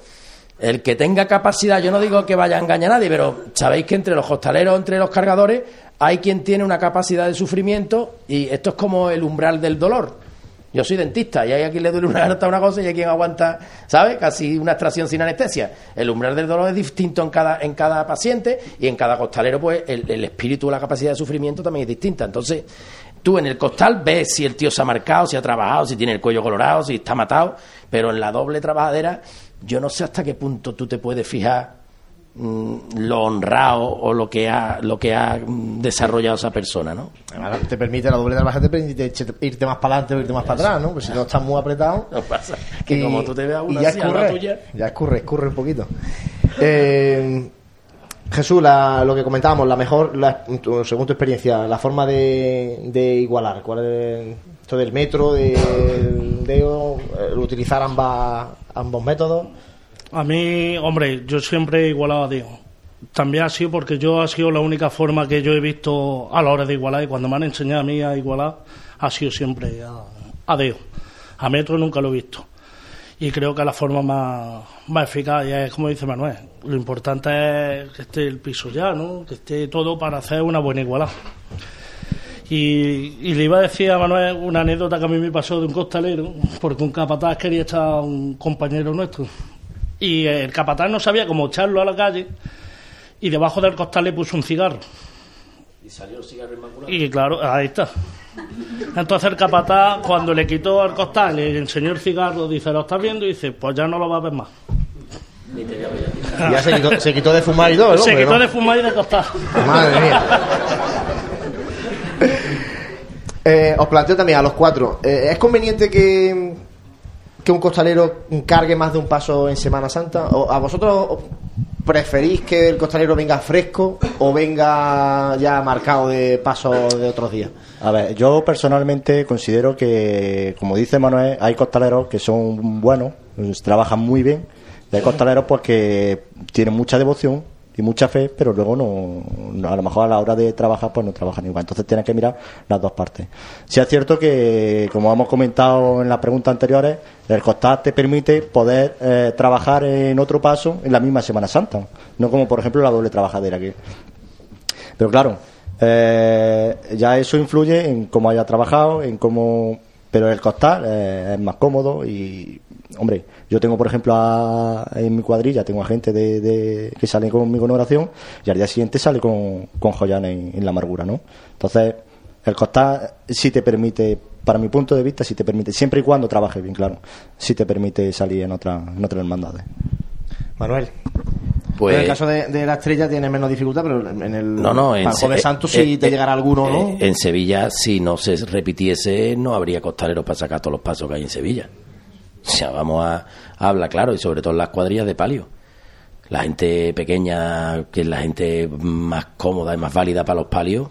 el que tenga capacidad, yo no digo que vaya a engañar a nadie, pero sabéis que entre los costaleros, entre los cargadores, hay quien tiene una capacidad de sufrimiento y esto es como el umbral del dolor. Yo soy dentista y hay a quien le duele una harta una cosa y hay quien aguanta, ¿sabes? Casi una extracción sin anestesia. El umbral del dolor es distinto en cada, en cada paciente y en cada costalero, pues el, el espíritu, la capacidad de sufrimiento también es distinta. Entonces, tú en el costal ves si el tío se ha marcado, si ha trabajado, si tiene el cuello colorado, si está matado, pero en la doble trabajadera, yo no sé hasta qué punto tú te puedes fijar mm, lo honrado o lo que ha, lo que ha mm, desarrollado esa persona, ¿no? Además, te permite la doble trabajadera, te permite irte más para adelante o irte más para atrás, ¿no? Pues si no estás muy apretado. No pasa que como tú te veas una ya escurre, tuya. ya escurre, escurre un poquito. Eh, Jesús, la- lo que comentábamos, la mejor, la, tu- según tu experiencia, la forma de, de igualar, ¿cuál es esto del metro, del dedo, el utilizar ambas, ambos métodos? A mí, hombre, yo siempre he igualado a Dios. También ha sido porque yo ha sido la única forma que yo he visto a la hora de igualar y cuando me han enseñado a mí a igualar ha sido siempre a, a Dios. A metro nunca lo he visto. Y creo que la forma más, más eficaz, y es como dice Manuel, lo importante es que esté el piso ya, ¿no? que esté todo para hacer una buena igualada. Y, y le iba a decir a Manuel una anécdota que a mí me pasó de un costalero, porque un capataz quería echar a un compañero nuestro. Y el capataz no sabía cómo echarlo a la calle, y debajo del costal le puso un cigarro. Y salió el cigarro inmaculado. Y claro, ahí está. Entonces el capataz, cuando le quitó el costal, le enseñó el cigarro, dice, ¿lo estás viendo? Y dice, pues ya no lo va a ver más. Y ya se quitó, se quitó de fumar y todo, el Se quitó ¿no? de fumar y de costal. Madre mía. Eh, os planteo también a los cuatro. eh, ¿Es conveniente que, que un costalero cargue más de un paso en Semana Santa? ¿O ¿A vosotros os preferís que el costalero venga fresco o venga ya marcado de pasos de otros días? A ver, yo personalmente considero que, como dice Manuel, hay costaleros que son buenos, trabajan muy bien, y hay costaleros pues que tienen mucha devoción y mucha fe, pero luego no, no- a lo mejor a la hora de trabajar pues no trabajan igual. Entonces tienes que mirar las dos partes. Si es cierto que, como hemos comentado en las preguntas anteriores, el costal te permite poder eh, trabajar en otro paso en la misma Semana Santa, no como por ejemplo la doble trabajadera que pero claro, eh, ya eso influye en cómo haya trabajado, en cómo. Pero el costal eh, es más cómodo y, hombre, yo tengo, por ejemplo, a- en mi cuadrilla, tengo a gente de, de- que sale conmigo en oración y al día siguiente sale con, con joyanes en, en la amargura, ¿no? Entonces, el costal sí te permite, para mi punto de vista, sí te permite, siempre y cuando trabajes bien, claro, sí te permite salir en, otra, en otras hermandades. Manuel. Pues- en el caso de, de la estrella tiene menos dificultad, pero en el No, no, en Santo eh, sí eh, te llegará alguno, ¿no? eh, en Sevilla, si no se repitiese, no habría costaleros para sacar todos los pasos que hay en Sevilla. O sea, vamos a, hablar claro, y sobre todo en las cuadrillas de palio. La gente pequeña, que es la gente más cómoda y más válida para los palios,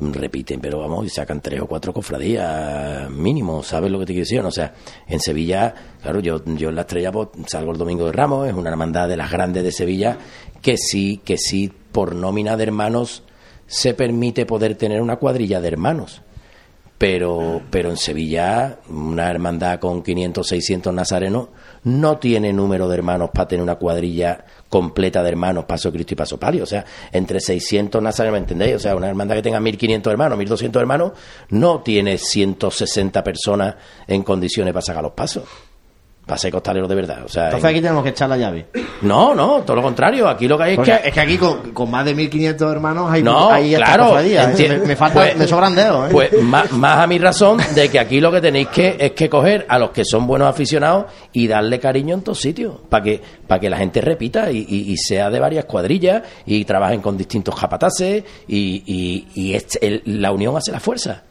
repiten, pero vamos, y sacan tres o cuatro cofradías mínimo, ¿sabes lo que te quiero decir? O sea, en Sevilla, claro, yo, yo en la estrella pues, salgo el domingo de Ramos, es una hermandad de las grandes de Sevilla, que sí, que sí, por nómina de hermanos, se permite poder tener una cuadrilla de hermanos. Pero, pero en Sevilla, una hermandad con 500, 600 nazarenos no tiene número de hermanos para tener una cuadrilla completa de hermanos, Paso Cristo y Paso Palio. O sea, entre 600 nazarenos, ¿me entendéis? O sea, una hermandad que tenga 1500 hermanos, 1200 hermanos, no tiene 160 personas en condiciones para sacar los pasos para ser costalero de verdad. O sea, Entonces aquí tenemos que echar la llave. No, no, todo lo contrario. Aquí lo que hay es que es que aquí con, con más de 1500 hermanos hay, No, hay claro, ¿eh? me, me falta, pues- me sobran dedos, ¿eh? Pues más, más a mi razón de que aquí lo que tenéis que es que coger a los que son buenos aficionados y darle cariño en todos sitios para que para que la gente repita y, y- y sea de varias cuadrillas y trabajen con distintos capataces y, y- y es- el- la unión hace la fuerza.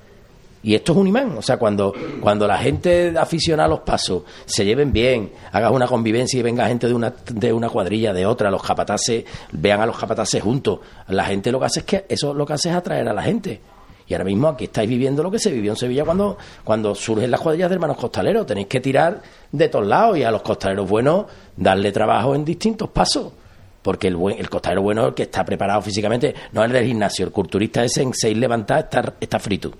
Y esto es un imán, o sea, cuando, cuando la gente aficiona a los pasos se lleven bien, hagas una convivencia y venga gente de una, de una cuadrilla, de otra, los capataces, vean a los capataces juntos, la gente lo que hace es que eso lo que hace es atraer a la gente. Y ahora mismo aquí estáis viviendo lo que se vivió en Sevilla cuando, cuando surgen las cuadrillas de hermanos costaleros. Tenéis que tirar de todos lados y a los costaleros buenos darle trabajo en distintos pasos. Porque el, buen, el costalero bueno es el que está preparado físicamente, no el del gimnasio. El culturista ese en seis levantadas está, está frito.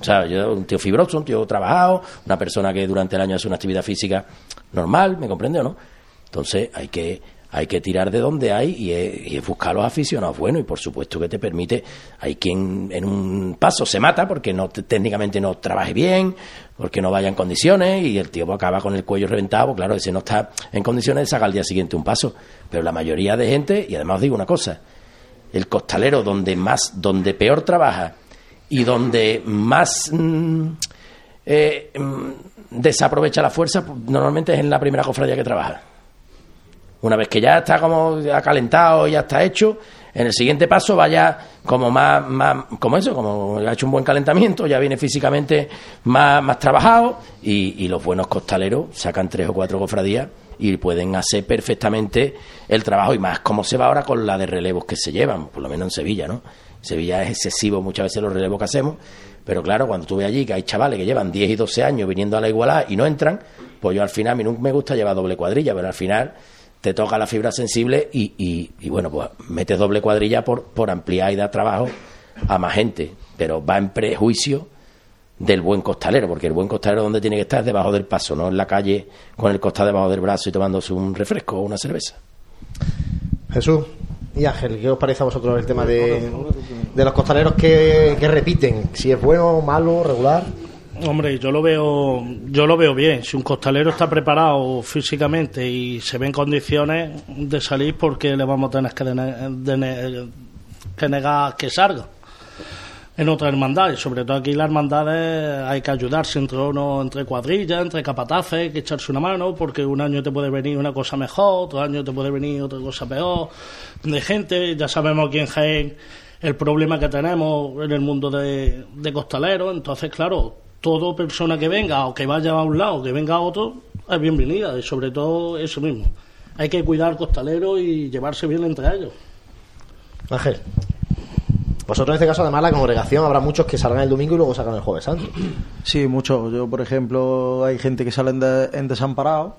O sea, yo, un tío fibroso, un tío trabajado, una persona que durante el año hace una actividad física normal, ¿me comprende o no? Entonces hay que hay que tirar de donde hay y y buscar los aficionados buenos y por supuesto que te permite, hay quien en un paso se mata porque no te- técnicamente no trabaje bien, porque no vaya en condiciones y el tío acaba con el cuello reventado, claro, ese no está en condiciones de sacar al día siguiente un paso, pero la mayoría de gente, y además digo una cosa, el costalero donde más, donde peor trabaja y donde más mm, eh, mm, desaprovecha la fuerza, pues, normalmente es en la primera cofradía que trabaja. Una vez que ya está como ya calentado, ya está hecho, en el siguiente paso vaya como más, más como eso, como ha hecho un buen calentamiento, ya viene físicamente más, más trabajado y, y los buenos costaleros sacan tres o cuatro cofradías y pueden hacer perfectamente el trabajo y más como se va ahora con la de relevos que se llevan, por lo menos en Sevilla, ¿no? Sevilla es excesivo muchas veces los relevos que hacemos, pero claro, cuando tú ves allí que hay chavales que llevan 10 y 12 años viniendo a la igualdad y no entran, pues yo al final, a mí nunca me gusta llevar doble cuadrilla, pero al final te toca la fibra sensible y, y, y bueno, pues metes doble cuadrilla por, por ampliar y dar trabajo a más gente, pero va en prejuicio del buen costalero, porque el buen costalero donde tiene que estar es debajo del paso, no en la calle con el costal debajo del brazo y tomándose un refresco o una cerveza. Jesús y Ángel, ¿qué os parece a vosotros el tema de, de los costaleros que, que repiten? Si es bueno, malo, regular. Hombre, yo lo veo, yo lo veo bien. Si un costalero está preparado físicamente y se ve en condiciones de salir, porque le vamos a tener que, dene- que negar que salga? En otras hermandades, sobre todo aquí las hermandades hay que ayudarse entre uno, entre cuadrillas, entre capataces, hay que echarse una mano, porque un año te puede venir una cosa mejor, otro año te puede venir otra cosa peor, de gente, ya sabemos aquí en Jaén el problema que tenemos en el mundo de, de costaleros, entonces claro, toda persona que venga o que vaya a un lado o que venga a otro es bienvenida y sobre todo eso mismo. Hay que cuidar al costalero y llevarse bien entre ellos. Ángel. Vosotros en este caso, además, la congregación, habrá muchos que salgan el domingo y luego sacan el jueves santo. Sí, mucho. Yo, por ejemplo, hay gente que salen de, en desamparado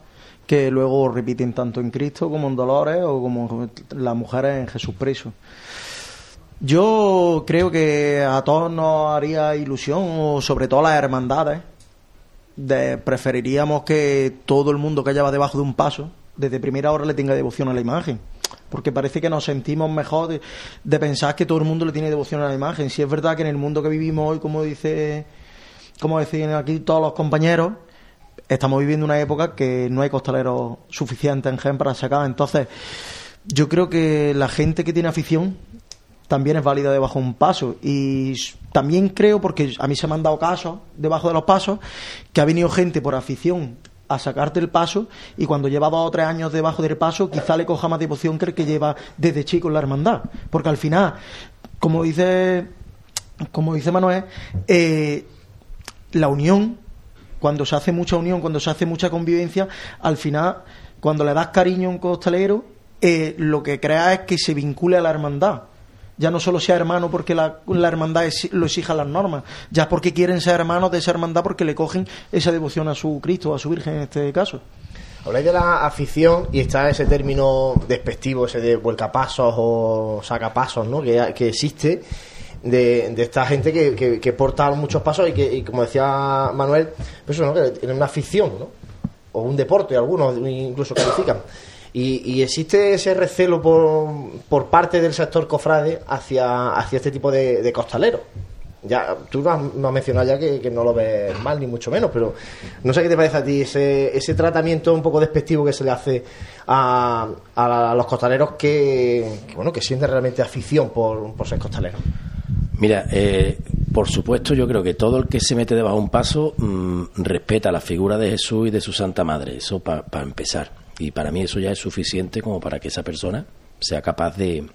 que luego repiten tanto en Cristo como en Dolores o como las mujeres en Jesús preso. Yo creo que a todos nos haría ilusión, sobre todo a las hermandades, de, preferiríamos que todo el mundo que lleva debajo de un paso, desde primera hora le tenga devoción a la imagen. Porque parece que nos sentimos mejor de, pensar que todo el mundo le tiene devoción a la imagen. Si es verdad que en el mundo que vivimos hoy, como dice, como decían aquí todos los compañeros, estamos viviendo una época que no hay costaleros suficientes en Gen para sacar. Entonces, yo creo que la gente que tiene afición también es válida debajo de un paso. Y también creo, porque a mí se me han dado casos debajo de los pasos, que ha venido gente por afición a sacarte el paso y cuando lleva dos o tres años debajo del paso quizá le coja más devoción que el que lleva desde chico en la hermandad. Porque al final, como dice, como dice Manuel, eh, la unión, cuando se hace mucha unión, cuando se hace mucha convivencia, al final, cuando le das cariño a un costalero, eh, lo que crea es que se vincule a la hermandad. Ya no solo sea hermano porque la, hermandad lo exija las normas, ya porque quieren ser hermanos de esa hermandad porque le cogen esa devoción a su Cristo, a su Virgen en este caso. Habláis de la afición y está ese término despectivo, ese de vuelcapasos o sacapasos, ¿no? Que, que existe de, esta gente que, que, que porta muchos pasos y que, y como decía Manuel, pues eso, ¿no? Que tiene una afición, ¿no? O un deporte, algunos incluso califican. Y, y existe ese recelo por, por parte del sector cofrade hacia, hacia este tipo de, de costaleros. Ya, tú no has, mencionado ya que, que no lo ves mal, ni mucho menos, pero no sé qué te parece a ti ese, ese tratamiento un poco despectivo que se le hace a, a los costaleros que, bueno, que sienten realmente afición por, por ser costaleros. Mira, eh, por supuesto, yo creo que todo el que se mete debajo de un paso mm, respeta la figura de Jesús y de su Santa Madre. Eso para empezar. Y para mí eso ya es suficiente como para que esa persona sea capaz de,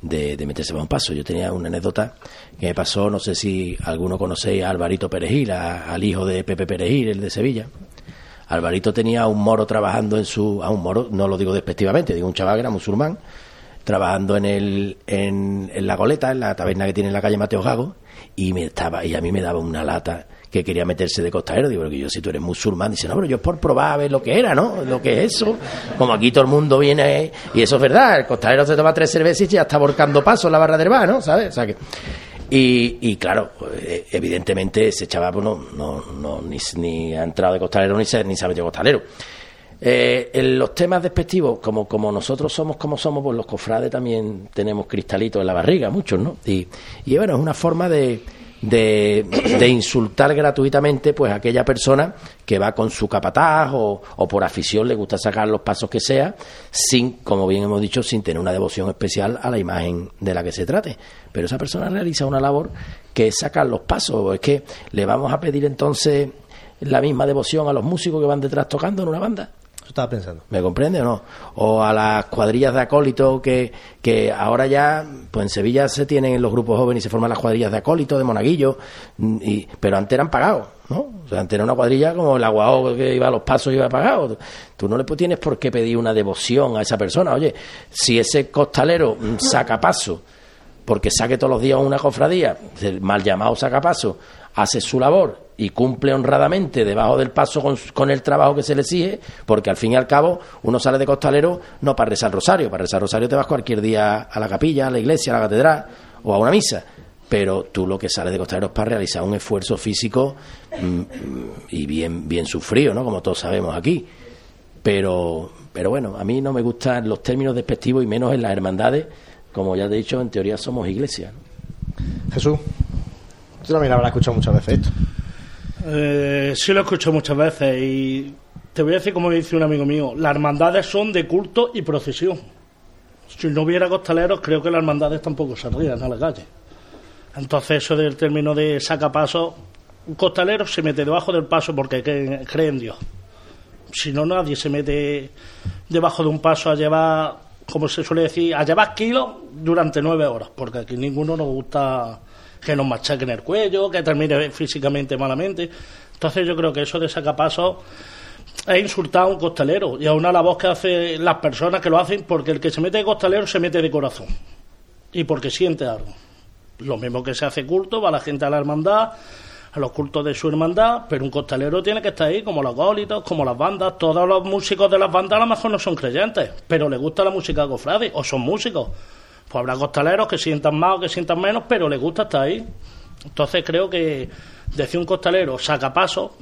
de, de meterse bajo un paso. Yo tenía una anécdota que me pasó, no sé si alguno conocéis a Alvarito Perejil, a- al hijo de Pepe Perejil, el de Sevilla. Alvarito tenía a un moro trabajando en su. a un moro, no lo digo despectivamente, digo un chaval que era musulmán, trabajando en, el, en, en la goleta, en la taberna que tiene en la calle Mateo Gago, y, me estaba, y a mí me daba una lata que quería meterse de costalero. Digo, que yo, si tú eres musulmán, dice, no, pero yo es por probar a ver lo que era, ¿no? Lo que es eso. Como aquí todo el mundo viene, y eso es verdad, el costalero se toma tres cervezas y ya está volcando pasos en la barra del bar, ¿no? ¿Sabes? O sea que. Y, y claro, eh, evidentemente ese chaval pues, no, no, ni ha entrado de costalero ni se, ni se ha metido costalero. Eh, en los temas despectivos, como, como nosotros somos como somos, pues los cofrades también tenemos cristalitos en la barriga, muchos, ¿no? Y, y bueno, es una forma de, de, de insultar gratuitamente pues a aquella persona que va con su capataz o, o por afición le gusta sacar los pasos que sea, sin, como bien hemos dicho, sin tener una devoción especial a la imagen de la que se trate. Pero esa persona realiza una labor que es sacar los pasos. Es que le vamos a pedir entonces la misma devoción a los músicos que van detrás tocando en una banda. Eso estaba pensando. ¿Me comprende o no? O a las cuadrillas de acólitos que, que ahora ya, pues en Sevilla se tienen en los grupos jóvenes y se forman las cuadrillas de acólitos, de monaguillos, mm, y, pero antes eran pagados, ¿no? O sea, antes era una cuadrilla como el aguao que iba a los pasos y iba pagado. Tú no le pu- tienes por qué pedir una devoción a esa persona. Oye, si ese costalero mm, saca paso, porque saque todos los días una cofradía, mal llamado sacapaso, hace su labor y cumple honradamente debajo del paso con, el trabajo que se le exige, porque al fin y al cabo uno sale de costalero no para rezar rosario, para rezar rosario te vas cualquier día a la capilla, a la iglesia, a la catedral o a una misa. Pero tú lo que sales de costalero es para realizar un esfuerzo físico mm, mm, y bien, bien sufrido, ¿no? Como todos sabemos aquí. Pero, pero bueno, a mí no me gustan los términos despectivos y menos en las hermandades. Como ya te he dicho, en teoría somos iglesia. Jesús, tú también habrás escuchado muchas veces esto. Eh, sí lo he escuchado muchas veces y te voy a decir como dice un amigo mío, las hermandades son de culto y procesión. Si no hubiera costaleros, creo que las hermandades tampoco saldrían a la calle. Entonces eso del término de sacapaso, un costalero se mete debajo del paso porque cree, cree en Dios. Si no, nadie se mete debajo de un paso a llevar, como se suele decir, a llevar kilos durante nueve horas, porque aquí ninguno nos gusta que nos machaquen el cuello, que termine físicamente malamente. Entonces yo creo que eso de sacapasos es insultar a un costalero y a una labor que hacen las personas que lo hacen porque el que se mete de costalero se mete de corazón y porque siente algo. Lo mismo que se hace culto, va la gente a la hermandad, a los cultos de su hermandad, pero un costalero tiene que estar ahí, como los acólitos, como las bandas. Todos los músicos de las bandas a lo mejor no son creyentes, pero les gusta la música cofrade, o son músicos. Pues habrá costaleros que sientan más o que sientan menos, pero les gusta estar ahí. Entonces creo que decir un costalero saca paso,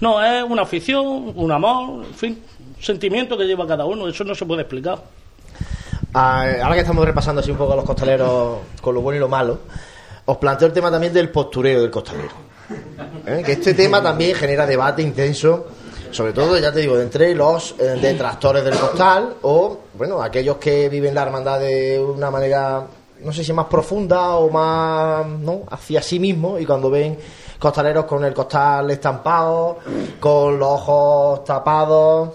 no, es una afición, un amor, en fin, un sentimiento que lleva cada uno, eso no se puede explicar. Ah, ahora que estamos repasando así un poco a los costaleros con lo bueno y lo malo, os planteo el tema también del postureo del costalero. ¿Eh? Que este tema también genera debate intenso, sobre todo, ya te digo, entre los eh, detractores del costal o, bueno, aquellos que viven la hermandad de una manera, no sé si más profunda o más, ¿no? Hacia sí mismo y cuando ven costaleros con el costal estampado, con los ojos tapados,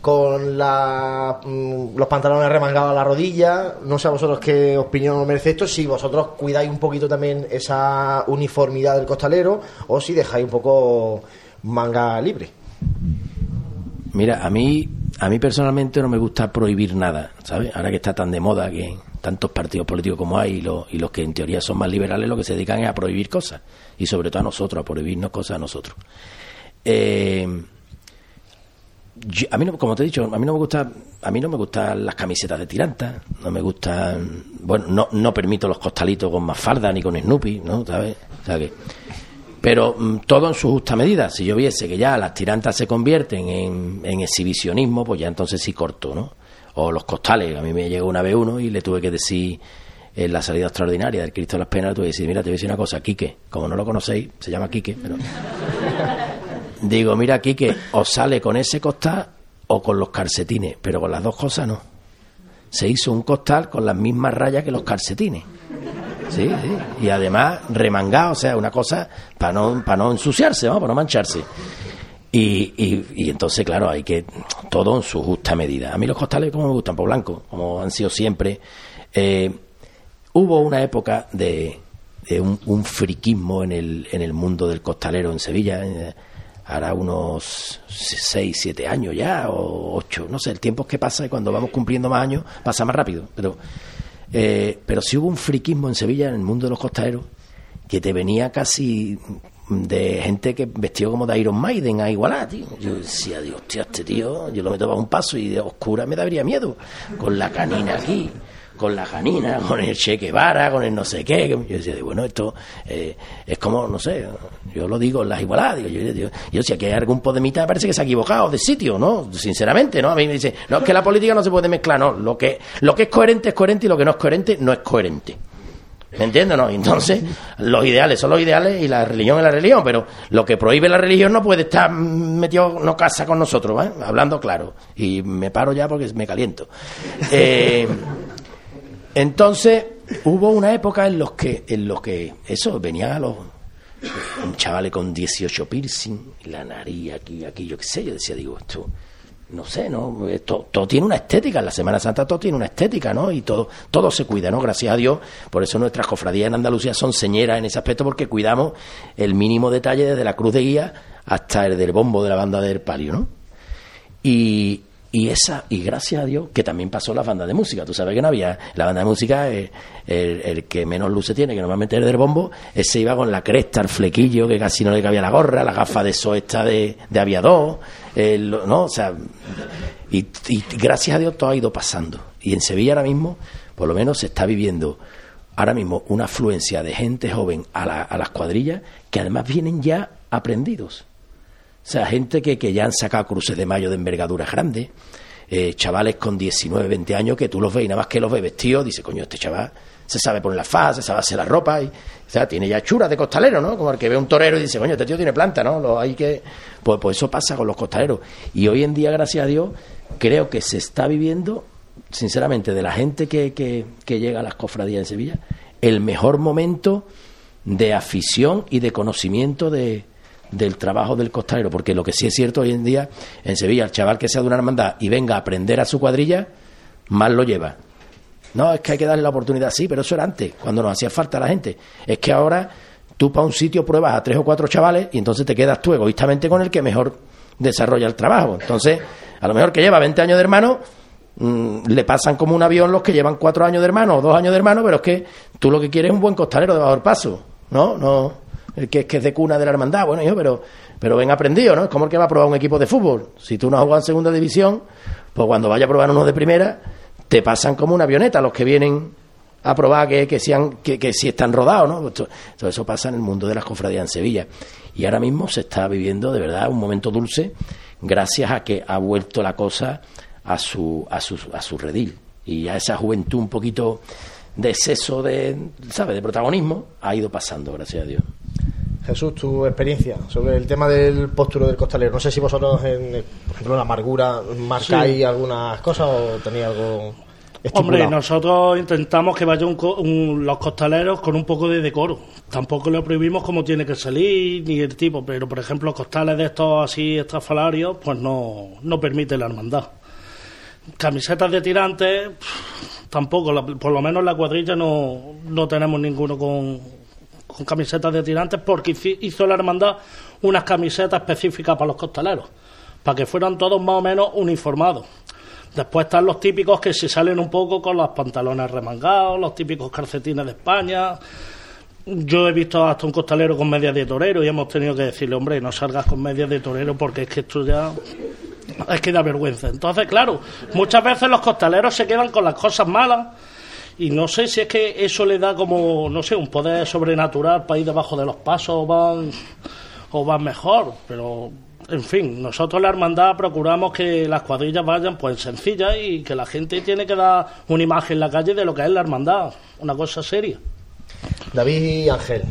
con la, mm, los pantalones remangados a la rodilla. No sé a vosotros qué opinión merece esto, si vosotros cuidáis un poquito también esa uniformidad del costalero o si dejáis un poco manga libre. Mira, a mí, a mí personalmente no me gusta prohibir nada, ¿sabes? Ahora que está tan de moda que, tantos partidos políticos como hay y los, y los que en teoría son más liberales, lo que se dedican es a prohibir cosas. Y sobre todo a nosotros, a prohibirnos cosas a nosotros. Eh, a mí no, como te he dicho, a mí no me gusta, a mí no me gustan las camisetas de tiranta, no me gustan, bueno, no, no permito los costalitos con más falda ni con Snoopy, ¿no? ¿Sabes? O sea que, pero mm, todo en su justa medida. Si yo viese que ya las tirantas se convierten en, exhibicionismo, pues ya entonces sí corto, ¿no? O los costales. A mí me llegó una vez uno y le tuve que decir en la salida extraordinaria del Cristo de las Penas, le tuve que decir, mira, te voy a decir una cosa, Quique, como no lo conocéis, se llama Quique, pero... *laughs* Digo, mira, Quique, o sale con ese costal o con los calcetines, pero con las dos cosas no. Se hizo un costal con las mismas rayas que los calcetines. Sí, sí. Y además remangado, o sea, una cosa para no, para no ensuciarse, ¿no? para no mancharse. Y, y, entonces, claro, hay que todo en su justa medida. A mí los costales, como me gustan, por blanco, como han sido siempre. Eh, hubo una época de, un, un friquismo en el, en el mundo del costalero en Sevilla. eh, hará unos 6, 7 años ya, o 8, no sé, el tiempo que pasa y cuando vamos cumpliendo más años pasa más rápido. Pero, eh, pero sí hubo un friquismo en Sevilla, en el mundo de los costaleros, que te venía casi de gente que vestió como de Iron Maiden a igualar, tío. Yo decía, Dios, tío, este tío, yo lo meto para un paso y de oscura me daría miedo, con la canina aquí, con la canina, con el Che Guevara, con el no sé qué. Yo decía, bueno, esto eh, es como, no sé, yo lo digo en las igualadas, digo, yo, yo, yo si aquí hay algún podemita parece que se ha equivocado de sitio, ¿no? Sinceramente, ¿no? A mí me dice, no, es que la política no se puede mezclar, no, lo que, lo que es coherente es coherente y lo que no es coherente no es coherente. ¿Me entiendes? No? Entonces, los ideales son los ideales y la religión es la religión, pero lo que prohíbe la religión no puede estar metido, no casa con nosotros, ¿eh? hablando claro. Y me paro ya porque me caliento. Eh, entonces, hubo una época en los que, en los que eso, venían a los un chaval con 18 piercing, la nariz aquí, aquí, yo qué sé, yo decía, digo, esto, no sé, ¿no? Todo tiene una estética, en la Semana Santa todo tiene una estética, ¿no? Y todo, todo se cuida, ¿no? Gracias a Dios, por eso nuestras cofradías en Andalucía son señeras en ese aspecto, porque cuidamos el mínimo detalle desde la cruz de guía hasta el del bombo de la banda del palio, ¿no? Y, y esa y gracias a Dios que también pasó la banda de música. Tú sabes que no había la banda de música eh, el, el que menos luces tiene que normalmente el del bombo ese iba con la cresta el flequillo que casi no le cabía la gorra la gafa de eso esta de, de aviador el- no o sea y, y gracias a Dios todo ha ido pasando. Y en Sevilla ahora mismo por lo menos se está viviendo ahora mismo una afluencia de gente joven a, la- a las cuadrillas que además vienen ya aprendidos o sea, gente que, que ya han sacado cruces de mayo de envergaduras grandes, eh, chavales con 19, 20 años que tú los ves y nada más que los ves vestidos, dice, coño, este chaval se sabe poner la faz, se sabe hacer la ropa, y, o sea, tiene ya churas de costalero, ¿no? Como el que ve un torero y dice, coño, este tío tiene planta, ¿no? Lo hay que... Pues, pues eso pasa con los costaleros. Y hoy en día, gracias a Dios, creo que se está viviendo, sinceramente, de la gente que, que, que llega a las cofradías en Sevilla, el mejor momento de afición y de conocimiento de, del trabajo del costalero, porque lo que sí es cierto hoy en día en Sevilla, el chaval que sea de una hermandad y venga a aprender a su cuadrilla, más lo lleva. No, es que hay que darle la oportunidad, sí, pero eso era antes, cuando nos hacía falta la gente. Es que ahora tú para un sitio pruebas a tres o cuatro chavales y entonces te quedas tú egoístamente con el que mejor desarrolla el trabajo. Entonces, a lo mejor que lleva 20 años de hermano, mm, le pasan como un avión los que llevan cuatro años de hermano o dos años de hermano, pero es que tú lo que quieres es un buen costalero de bajo paso, ¿no? No, el que es que es de cuna de la hermandad, bueno, hijo, pero, pero ven aprendido, ¿no? Es como el que va a probar un equipo de fútbol. Si tú no has jugado en segunda división, pues cuando vaya a probar uno de primera, te pasan como una avioneta los que vienen a probar que, que, sean, que, que si están rodados, ¿no? Esto- todo eso pasa en el mundo de las cofradías en Sevilla. Y ahora mismo se está viviendo de verdad un momento dulce gracias a que ha vuelto la cosa a su, a su, a su redil. Y a esa juventud un poquito de exceso de, ¿sabes?, de protagonismo ha ido pasando, gracias a Dios. Jesús, tu experiencia sobre el tema del posturo del costalero. No sé si vosotros, en, por ejemplo, en la amargura, marcáis Sí. algunas cosas o tenéis algo Hombre, nosotros intentamos que vayan los costaleros con un poco de decoro. Tampoco le prohibimos cómo tiene que salir ni el tipo, pero por ejemplo, costales de estos así estrafalarios, pues no, no permite la hermandad. Camisetas de tirantes, tampoco, la- por lo menos en la cuadrilla no, no tenemos ninguno con, con camisetas de tirantes porque hizo la hermandad unas camisetas específicas para los costaleros, para que fueran todos más o menos uniformados. Después están los típicos que se salen un poco con los pantalones remangados, los típicos calcetines de España. Yo he visto hasta un costalero con medias de torero y hemos tenido que decirle, hombre, no salgas con medias de torero porque es que esto ya es que da vergüenza. Entonces, claro, muchas veces los costaleros se quedan con las cosas malas y no sé si es que eso le da como, no sé, un poder sobrenatural para ir debajo de los pasos o van, o van mejor, pero en fin, nosotros la hermandad procuramos que las cuadrillas vayan pues sencillas y que la gente tiene que dar una imagen en la calle de lo que es la hermandad, una cosa seria. David y Ángel.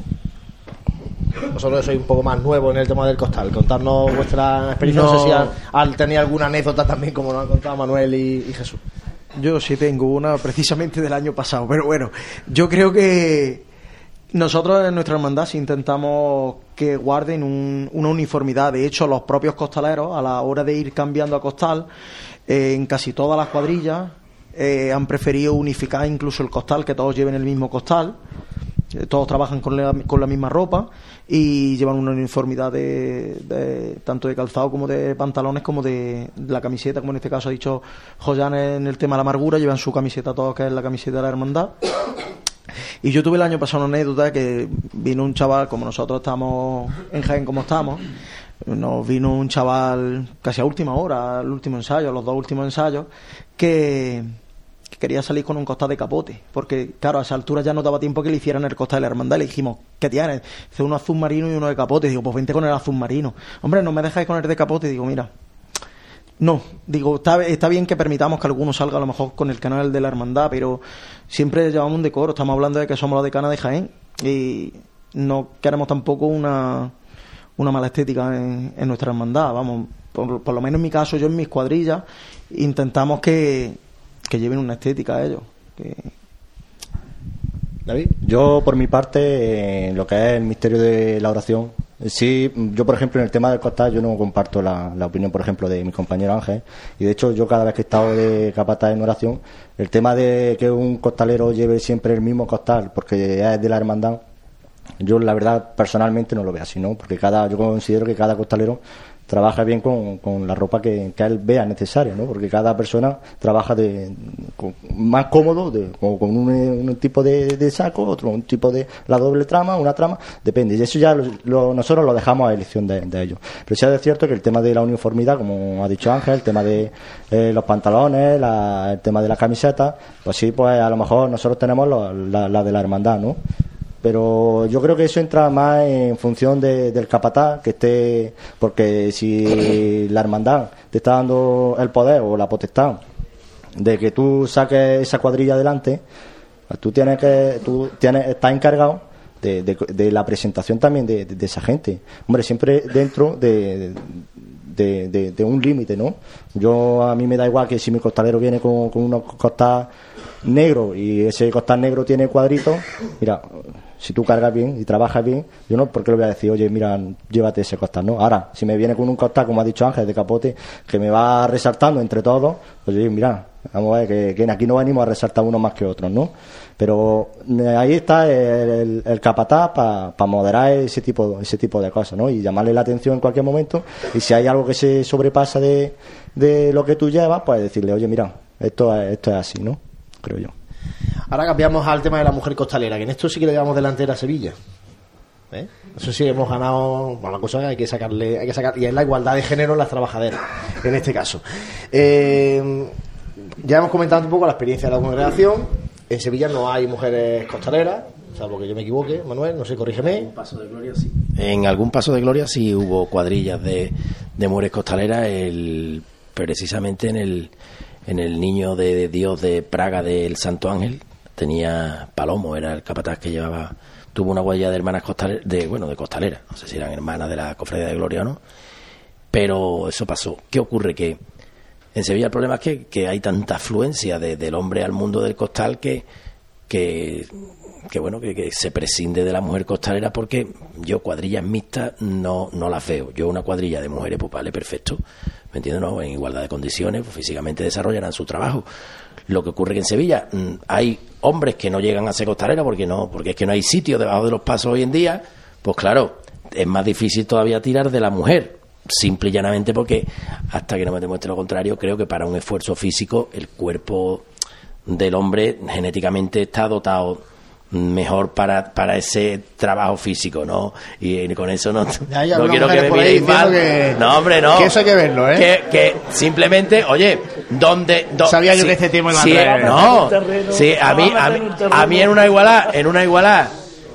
Vosotros sois un poco más nuevos en el tema del costal. Contarnos vuestra experiencia. No, No. sé si al, al tener alguna anécdota también, como nos han contado Manuel y, y Jesús. Yo sí tengo una precisamente del año pasado, pero bueno, yo creo que nosotros en nuestra hermandad sí intentamos que guarden un- una uniformidad. De hecho, los propios costaleros, a la hora de ir cambiando a costal, eh, en casi todas las cuadrillas eh, han preferido unificar incluso el costal, que todos lleven el mismo costal. Eh, Todos trabajan con la, con la misma ropa y llevan una uniformidad de, tanto de calzado como de pantalones como de, la camiseta, como en este caso ha dicho Joyan en el tema de la amargura, llevan su camiseta todos, que es la camiseta de la hermandad. Y yo tuve el año pasado una anécdota que vino un chaval, como nosotros estamos en Jaén como estamos, nos vino un chaval casi a última hora, al último ensayo, a los dos últimos ensayos, que quería salir con un costal de capote, porque claro, a esa altura ya no daba tiempo que le hicieran el costal de la hermandad, le dijimos, ¿qué tienes? Dice uno azul marino y uno de capote, digo, pues vente con el azul marino. Hombre, no me dejáis con el de capote, digo, mira, no, digo, está, está bien que permitamos que alguno salga a lo mejor con el canal de la hermandad, pero siempre llevamos un decoro, estamos hablando de que somos la decana de Jaén y no queremos tampoco una, una mala estética en, en nuestra hermandad, vamos, por, por lo menos en mi caso, yo en mis cuadrillas intentamos que, que lleven una estética a ellos. Que... David. Yo, por mi parte, en lo que es el misterio de la oración, eh, sí, yo, por ejemplo, en el tema del costal, yo no comparto la, la opinión, por ejemplo, de mi compañero Ángel. Y de hecho, yo cada vez que he estado de capataz en oración, el tema de que un costalero lleve siempre el mismo costal, porque es de la hermandad, yo la verdad personalmente no lo veo así, ¿no? Porque cada, yo considero que cada costalero trabaja bien con, con la ropa que, que él vea necesaria, ¿no? Porque cada persona trabaja de, más cómodo, de, con, un, un tipo de, de saco, otro un tipo de la doble trama, una trama, depende. Y eso ya lo- nosotros lo dejamos a elección de, de ellos. Pero sí es cierto que el tema de la uniformidad, como ha dicho Ángel, el tema de eh, los pantalones, la- el tema de la camiseta, pues sí, pues a lo mejor nosotros tenemos lo- la, la de la hermandad, ¿no? Pero yo creo que eso entra más en función de- del capataz que esté porque si la hermandad te está dando el poder o la potestad de que tú saques esa cuadrilla adelante tú tienes que tú tienes estás encargado de, la presentación también de, esa gente. Hombre siempre dentro de, de, de- de un límite no yo a mí me da igual que si mi costalero viene con, con unos costas negros y ese costal negro tiene cuadritos mira si tú cargas bien y trabajas bien, yo no, ¿por qué le voy a decir, oye, mira, llévate ese costal, no? Ahora, si me viene con un costal, como ha dicho Ángel, de capote, que me va resaltando entre todos, pues oye, mira, vamos a ver, que, aquí no venimos a resaltar unos más que otros, ¿no? Pero eh, ahí está el, capataz para moderar ese tipo, ese tipo de cosas, ¿no? Y llamarle la atención en cualquier momento, y si hay algo que se sobrepasa de, lo que tú llevas, pues decirle, oye, mira, esto es, esto es así, ¿no? Creo yo. Ahora cambiamos al tema de la mujer costalera, que en esto sí que le llevamos delantera a Sevilla. ¿Eh? Eso sí hemos ganado. Bueno, la cosa que hay que sacarle, hay que sacar, y es la igualdad de género en las trabajaderas, en este caso. Eh, ya hemos comentado un poco la experiencia de la congregación. En Sevilla no hay mujeres costaleras, salvo que yo me equivoque, Manuel, no sé, corrígeme. Paso de gloria, sí. En algún paso de gloria sí hubo cuadrillas de, de mujeres costaleras, el, precisamente en el, en el niño de Dios de Praga del Santo Ángel, tenía Palomo, era el capataz que llevaba, tuvo una huella de hermanas costaleras, de, bueno, de costaleras, no sé si eran hermanas de la cofradía de gloria o no, pero eso pasó. ¿Qué ocurre? Que en Sevilla el problema es que, que hay tanta afluencia de- del hombre al mundo del costal que, que, que bueno, que, que se prescinde de la mujer costalera porque yo cuadrillas mixtas no, no las veo. Yo una cuadrilla de mujeres, pues vale, perfecto. ¿Me entiendes? No, en igualdad de condiciones, pues físicamente desarrollarán su trabajo. Lo que ocurre en Sevilla mm, hay hombres que no llegan a ser costalera porque no, porque es que no hay sitio debajo de los pasos hoy en día, pues claro, es más difícil todavía tirar de la mujer. simple y llanamente porque hasta que no me demuestre lo contrario, creo que para un esfuerzo físico el cuerpo del hombre genéticamente está dotado mejor para, para ese trabajo físico, ¿no? Y, con eso no, *laughs* Ya, ya, no quiero que me miréis mal. que- no, hombre, no. que eso hay que verlo, ¿eh? Que, que simplemente, oye, ¿dónde...? do- Sabía yo que este tema iba a si- traer. No, terreno, sí, a mí, a mí, a mí en una igualdad, en una igualdad,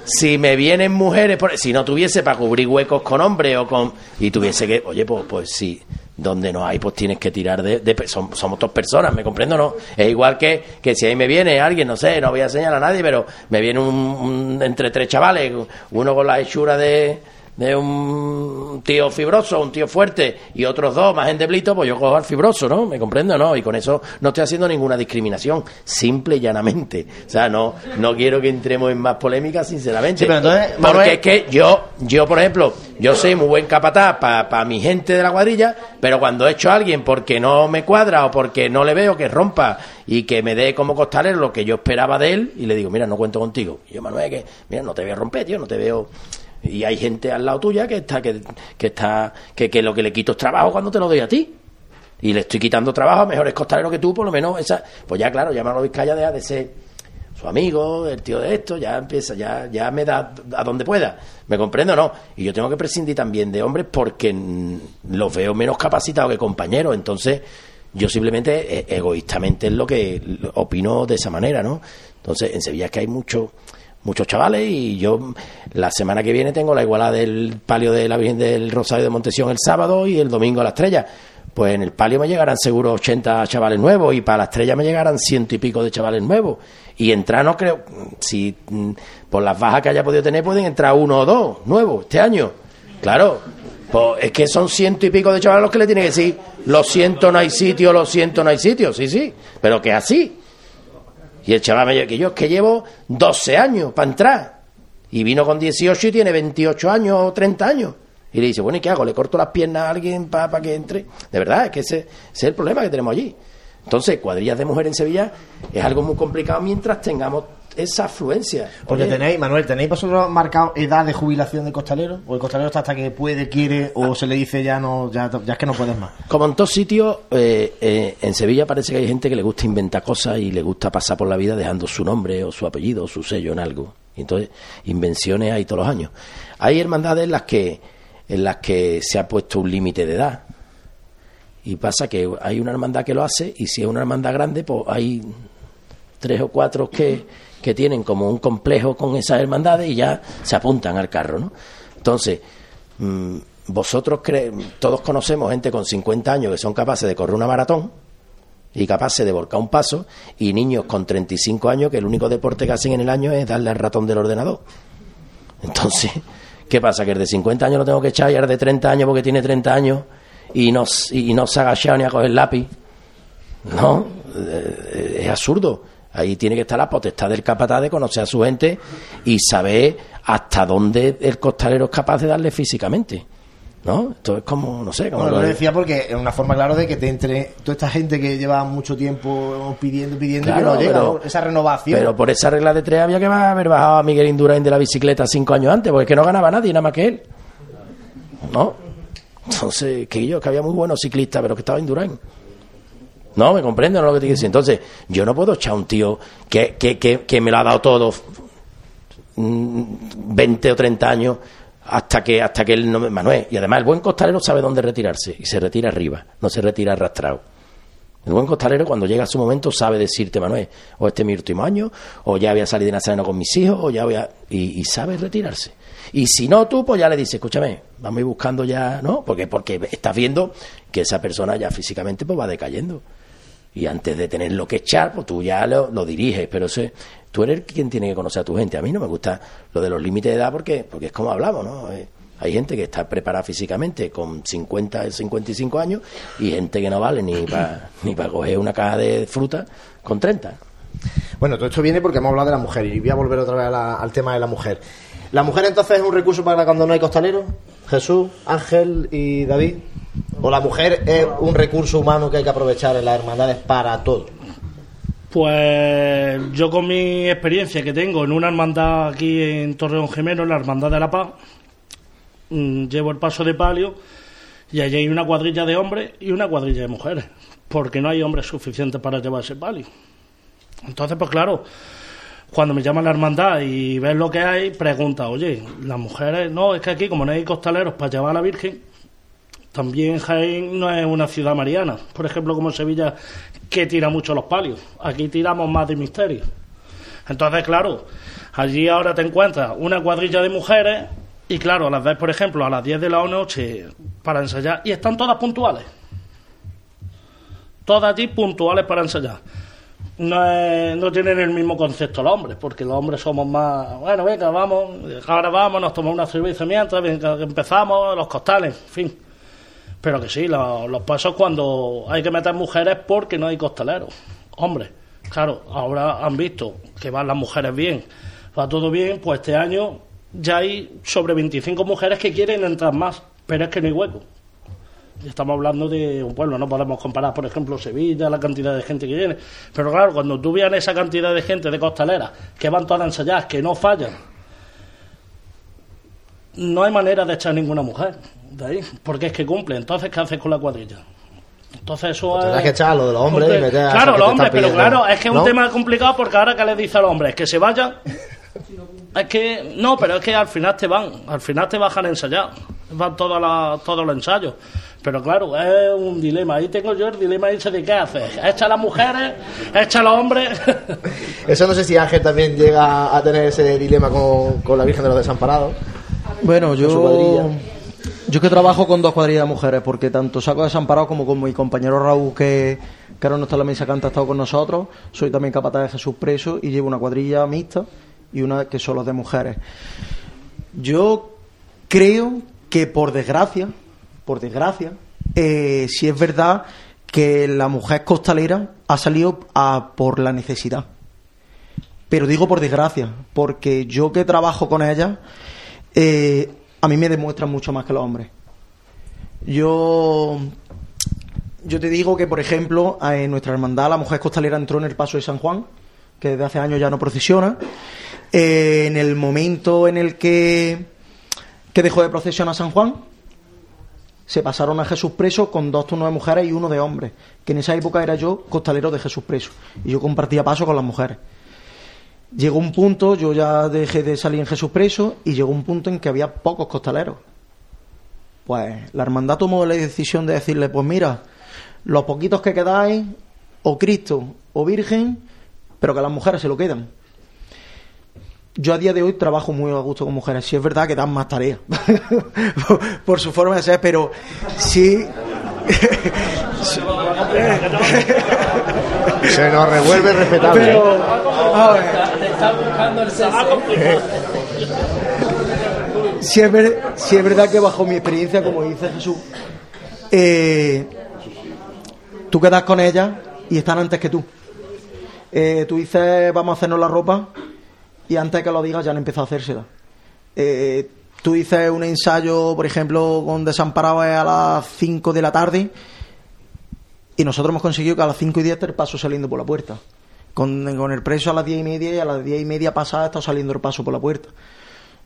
si me vienen mujeres, por- si no tuviese para cubrir huecos con hombres o con... Y tuviese que, oye, pues, pues sí, donde no hay, pues tienes que tirar de... de som- somos dos personas, ¿me comprendo? No. Es igual que, que si ahí me viene alguien, no sé, no voy a señalar a nadie, pero me viene un- entre tres chavales, uno con la hechura de de un tío fibroso, un tío fuerte y otros dos más endeblitos, pues yo cojo al fibroso, ¿no? ¿Me comprendo? No, y con eso no estoy haciendo ninguna discriminación, simple y llanamente. O sea, no, no quiero que entremos en más polémica, sinceramente. Sí, pero entonces, Porque Manuel- es que yo, yo, por ejemplo, yo soy muy buen capataz para mi gente de la cuadrilla, pero cuando he hecho a alguien porque no me cuadra o porque no le veo que rompa y que me dé como costalero lo que yo esperaba de él, y le digo, mira, no cuento contigo. Y yo, Manuel, que, mira, no te voy a romper, tío, no te veo y hay gente al lado tuya que está que, está que, que lo que le quito es trabajo cuando te lo doy a ti. Y le estoy quitando trabajo a mejores costaleros que tú por lo menos esa pues ya claro ya Manolo Vizcaya deja de ser su amigo el tío de esto ya empieza ya ya me da a donde pueda. Me comprendo no y yo tengo que prescindir también de hombres porque los veo menos capacitados que compañeros. Entonces yo simplemente eh, egoístamente es lo que opino de esa manera no entonces en Sevilla es que hay mucho muchos chavales y yo la semana que viene tengo la igualada del palio de la Virgen del Rosario de Montesión el sábado y el domingo a la estrella. Pues en el palio me llegarán seguro 80 chavales nuevos y para la estrella me llegarán ciento y pico de chavales nuevos. Y entrar no creo, si mm, por las bajas que haya podido tener pueden entrar uno o dos nuevos este año. Claro, pues es que son ciento y pico de chavales los que le tienen que decir, lo siento no hay sitio, lo siento no hay sitio, sí, sí, pero que así. Y el chaval dice que yo es que llevo 12 años para entrar. Y vino con 18 y tiene 28 años o 30 años. Y le dice, bueno, ¿y qué hago? ¿Le corto las piernas a alguien para que entre? De verdad, es que ese, ese es el problema que tenemos allí. Entonces, cuadrillas de mujeres en Sevilla es algo muy complicado mientras tengamos esa afluencia. Porque Oye, tenéis, Manuel, ¿tenéis vosotros marcado edad de jubilación de costalero? ¿O el costalero está hasta que puede, quiere, o se le dice ya no, ya, ya es que no puedes más? Como en todos sitios, eh, eh, en Sevilla parece que hay gente que le gusta inventar cosas y le gusta pasar por la vida dejando su nombre o su apellido o su sello en algo. Y entonces, invenciones hay todos los años. Hay hermandades en las que, en las que se ha puesto un límite de edad. Y pasa que hay una hermandad que lo hace y si es una hermandad grande, pues hay tres o cuatro que, que tienen como un complejo con esas hermandades y ya se apuntan al carro, ¿no? Entonces, mm, vosotros todos conocemos gente con 50 años que son capaces de correr una maratón y capaces de volcar un paso y niños con 35 años que el único deporte que hacen en el año es darle al ratón del ordenador. Entonces, *laughs* ¿qué pasa? Que el de 50 años lo tengo que echar y el de 30 años porque tiene 30 años y no, y no se ha agachado ni a coger lápiz. No, eh, es absurdo. Ahí tiene que estar la potestad del capataz de conocer a su gente y saber hasta dónde el costalero es capaz de darle físicamente. ¿No? Esto es como, no sé, como Bueno, lo lo de- decía porque es una forma, claro, de que te entre toda esta gente que lleva mucho tiempo pidiendo, pidiendo, Claro, y que no llega, pero- ¿no? Esa renovación. Pero por esa regla de tres había que haber bajado a Miguel Indurain de la bicicleta cinco años antes, porque es que no ganaba nadie, nada más que él. ¿No? Entonces, que yo, que había muy buenos ciclistas, pero que estaba Indurain. No, me comprendo lo que te quiero decir. Entonces, yo no puedo echar a un tío que, que, que, me lo ha dado todo mm, 20 o 30 años hasta que hasta que él no. Manuel, y además el buen costalero sabe dónde retirarse y se retira arriba, no se retira arrastrado. El buen costalero cuando llega a su momento sabe decirte, Manuel, o este es mi último año, o ya voy a salir de Nazareno con mis hijos, o ya voy a... Y, y sabe retirarse. Y si no, tú pues ya le dices, escúchame, vamos a ir buscando ya, ¿no? Porque, porque estás viendo que esa persona ya físicamente pues va decayendo. Y antes de tenerlo que echar, pues tú ya lo, lo diriges, pero ese, tú eres quien tiene que conocer a tu gente. A mí no me gusta lo de los límites de edad porque, porque es como hablamos, ¿no? Eh, hay gente que está preparada físicamente con 50, 55 años y gente que no vale ni para *coughs* ni para coger una caja de fruta con 30. Bueno, todo esto viene porque hemos hablado de la mujer y voy a volver otra vez a la- al tema de la mujer. ¿La mujer entonces es un recurso para cuando no hay costalero? Jesús, Ángel y David. ¿O la mujer es un recurso humano que hay que aprovechar en las hermandades para todo? Pues yo con mi experiencia que tengo en una hermandad aquí en Torreón Gemelo, en la Hermandad de la Paz, mm, llevo el paso de palio Y allí hay una cuadrilla de hombres y una cuadrilla de mujeres, porque no hay hombres suficientes para llevar ese palio. Entonces, pues claro, cuando me llama la hermandad y ves lo que hay, pregunta, oye, las mujeres, no, es que aquí como no hay costaleros para llevar a la Virgen, también Jaén no es una ciudad mariana, por ejemplo, como Sevilla, que tira mucho los palios. Aquí tiramos más de misterio. Entonces, claro, allí ahora te encuentras una cuadrilla de mujeres y, claro, las ves, por ejemplo, a las 10 de la noche para ensayar y están todas puntuales. Todas allí puntuales para ensayar. No, es- no tienen el mismo concepto los hombres, porque los hombres somos más, bueno, venga, vamos, ahora vamos, nos tomamos una cerveza mientras, venga, empezamos, los costales, en fin. Pero que sí, lo- los pasos cuando hay que meter mujeres porque no hay costaleros. Hombres, claro, ahora han visto que van las mujeres bien, va todo bien, pues este año ya hay sobre 25 mujeres que quieren entrar más, pero es que no hay hueco. Estamos hablando de un pueblo, no podemos comparar, por ejemplo, Sevilla, la cantidad de gente que viene. Pero claro, cuando tú veas esa cantidad de gente de costaleras que van todas a ensayar, que no fallan, no hay manera de echar ninguna mujer de ahí, porque es que cumple. Entonces, ¿qué haces con la cuadrilla? Entonces eso Pues tendrás es... que echar a lo de los hombres y meter a Claro, que los hombres, pero claro, es que es un tema complicado porque ahora que le dice al hombre que se vayan, es que, no, pero es que al final te van, al final te bajan a ensayar, van todos la- todos los ensayos. Pero claro, es un dilema. Ahí tengo yo el dilema ese de qué haces. Echa a las mujeres, echa a los hombres. Eso no sé si Ángel también llega a tener ese dilema con, con la Virgen de los Desamparados. Bueno, yo. Yo que trabajo con dos cuadrillas de mujeres, porque tanto Saco Desamparado como con mi compañero Raúl, que, que ahora no está en la mesa, antes ha estado con nosotros, soy también capataz de Jesús Preso y llevo una cuadrilla mixta y una que son las de mujeres. Yo creo que por desgracia, por desgracia, eh, si es verdad que la mujer costalera ha salido a- por la necesidad. Pero digo por desgracia, porque yo que trabajo con ella, eh, a mí me demuestran mucho más que los hombres. Yo, yo te digo que, por ejemplo, en nuestra hermandad la mujer costalera entró en el paso de San Juan, que desde hace años ya no procesiona. Eh, en el momento en el que, que dejó de procesionar San Juan, se pasaron a Jesús Preso con dos turnos de mujeres y uno de hombres, que en esa época era yo costalero de Jesús Preso, y yo compartía paso con las mujeres. Llegó un punto, yo ya dejé de salir en Jesús Preso, y llegó un punto en que había pocos costaleros. Pues la hermandad tomó la decisión de decirle, pues mira, los poquitos que quedáis, o Cristo o Virgen, pero que las mujeres se lo quedan. Yo a día de hoy trabajo muy a gusto con mujeres. Sí es verdad que dan más tareas por, *laughs* por su forma de ser, pero sí. *laughs* Se nos revuelve respetable. pero, a ver, si es, sí es verdad que bajo mi experiencia, como dice Jesús, eh, tú quedas con ellas y están antes que tú. Eh, tú dices, vamos a hacernos la ropa y antes que lo digas ya han empezado a hacérsela. Eh, tú dices un ensayo, por ejemplo, con Desamparado es a las 5 de la tarde y nosotros hemos conseguido que a las 5 y 10 esté el paso saliendo por la puerta. Con, con el preso a las 10 y media y a las 10 y media pasada está saliendo el paso por la puerta.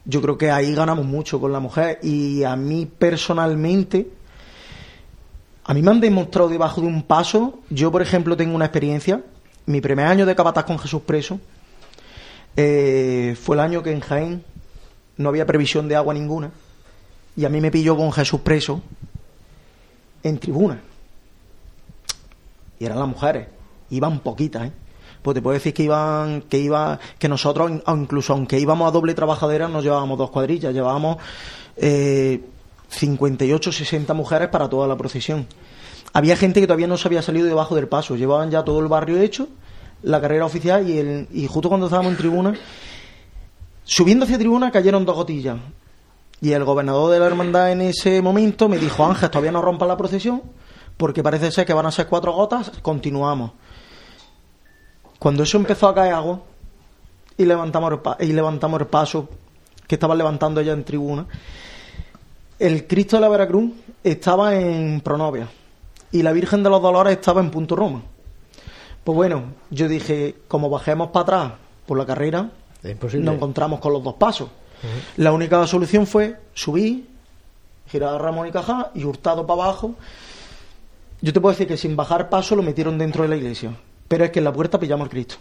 Yo creo que ahí ganamos mucho con la mujer y a mí personalmente, a mí me han demostrado debajo de un paso, yo por ejemplo tengo una experiencia, mi primer año de capataz con Jesús Preso eh, fue el año que en Jaén no había previsión de agua ninguna y a mí me pilló con Jesús Preso en tribuna y eran las mujeres, iban poquitas, ¿eh? Pues te puedo decir que iban, que iba, que nosotros, incluso aunque íbamos a doble trabajadera, nos llevábamos dos cuadrillas, llevábamos eh, 58, 60 mujeres para toda la procesión. Había gente que todavía no se había salido debajo del paso, llevaban ya todo el barrio hecho, la carrera oficial y, el, y justo cuando estábamos en tribuna, subiendo hacia tribuna cayeron dos gotillas. Y el gobernador de la hermandad en ese momento me dijo, Ángel, todavía no rompa la procesión, porque parece ser que van a ser cuatro gotas, continuamos. Cuando eso empezó a caer agua y levantamos el, pa- y levantamos el paso que estaban levantando ya en tribuna, el Cristo de la Veracruz estaba en Pronovia y la Virgen de los Dolores estaba en Punto Roma. Pues bueno, yo dije, como bajemos para atrás por la carrera, imposible. nos encontramos con los dos pasos. La única solución fue subir, girada Ramón y Cajá y Hurtado para abajo. Yo te puedo decir que sin bajar paso lo metieron dentro de la iglesia, pero es que en la puerta pillamos al Cristo.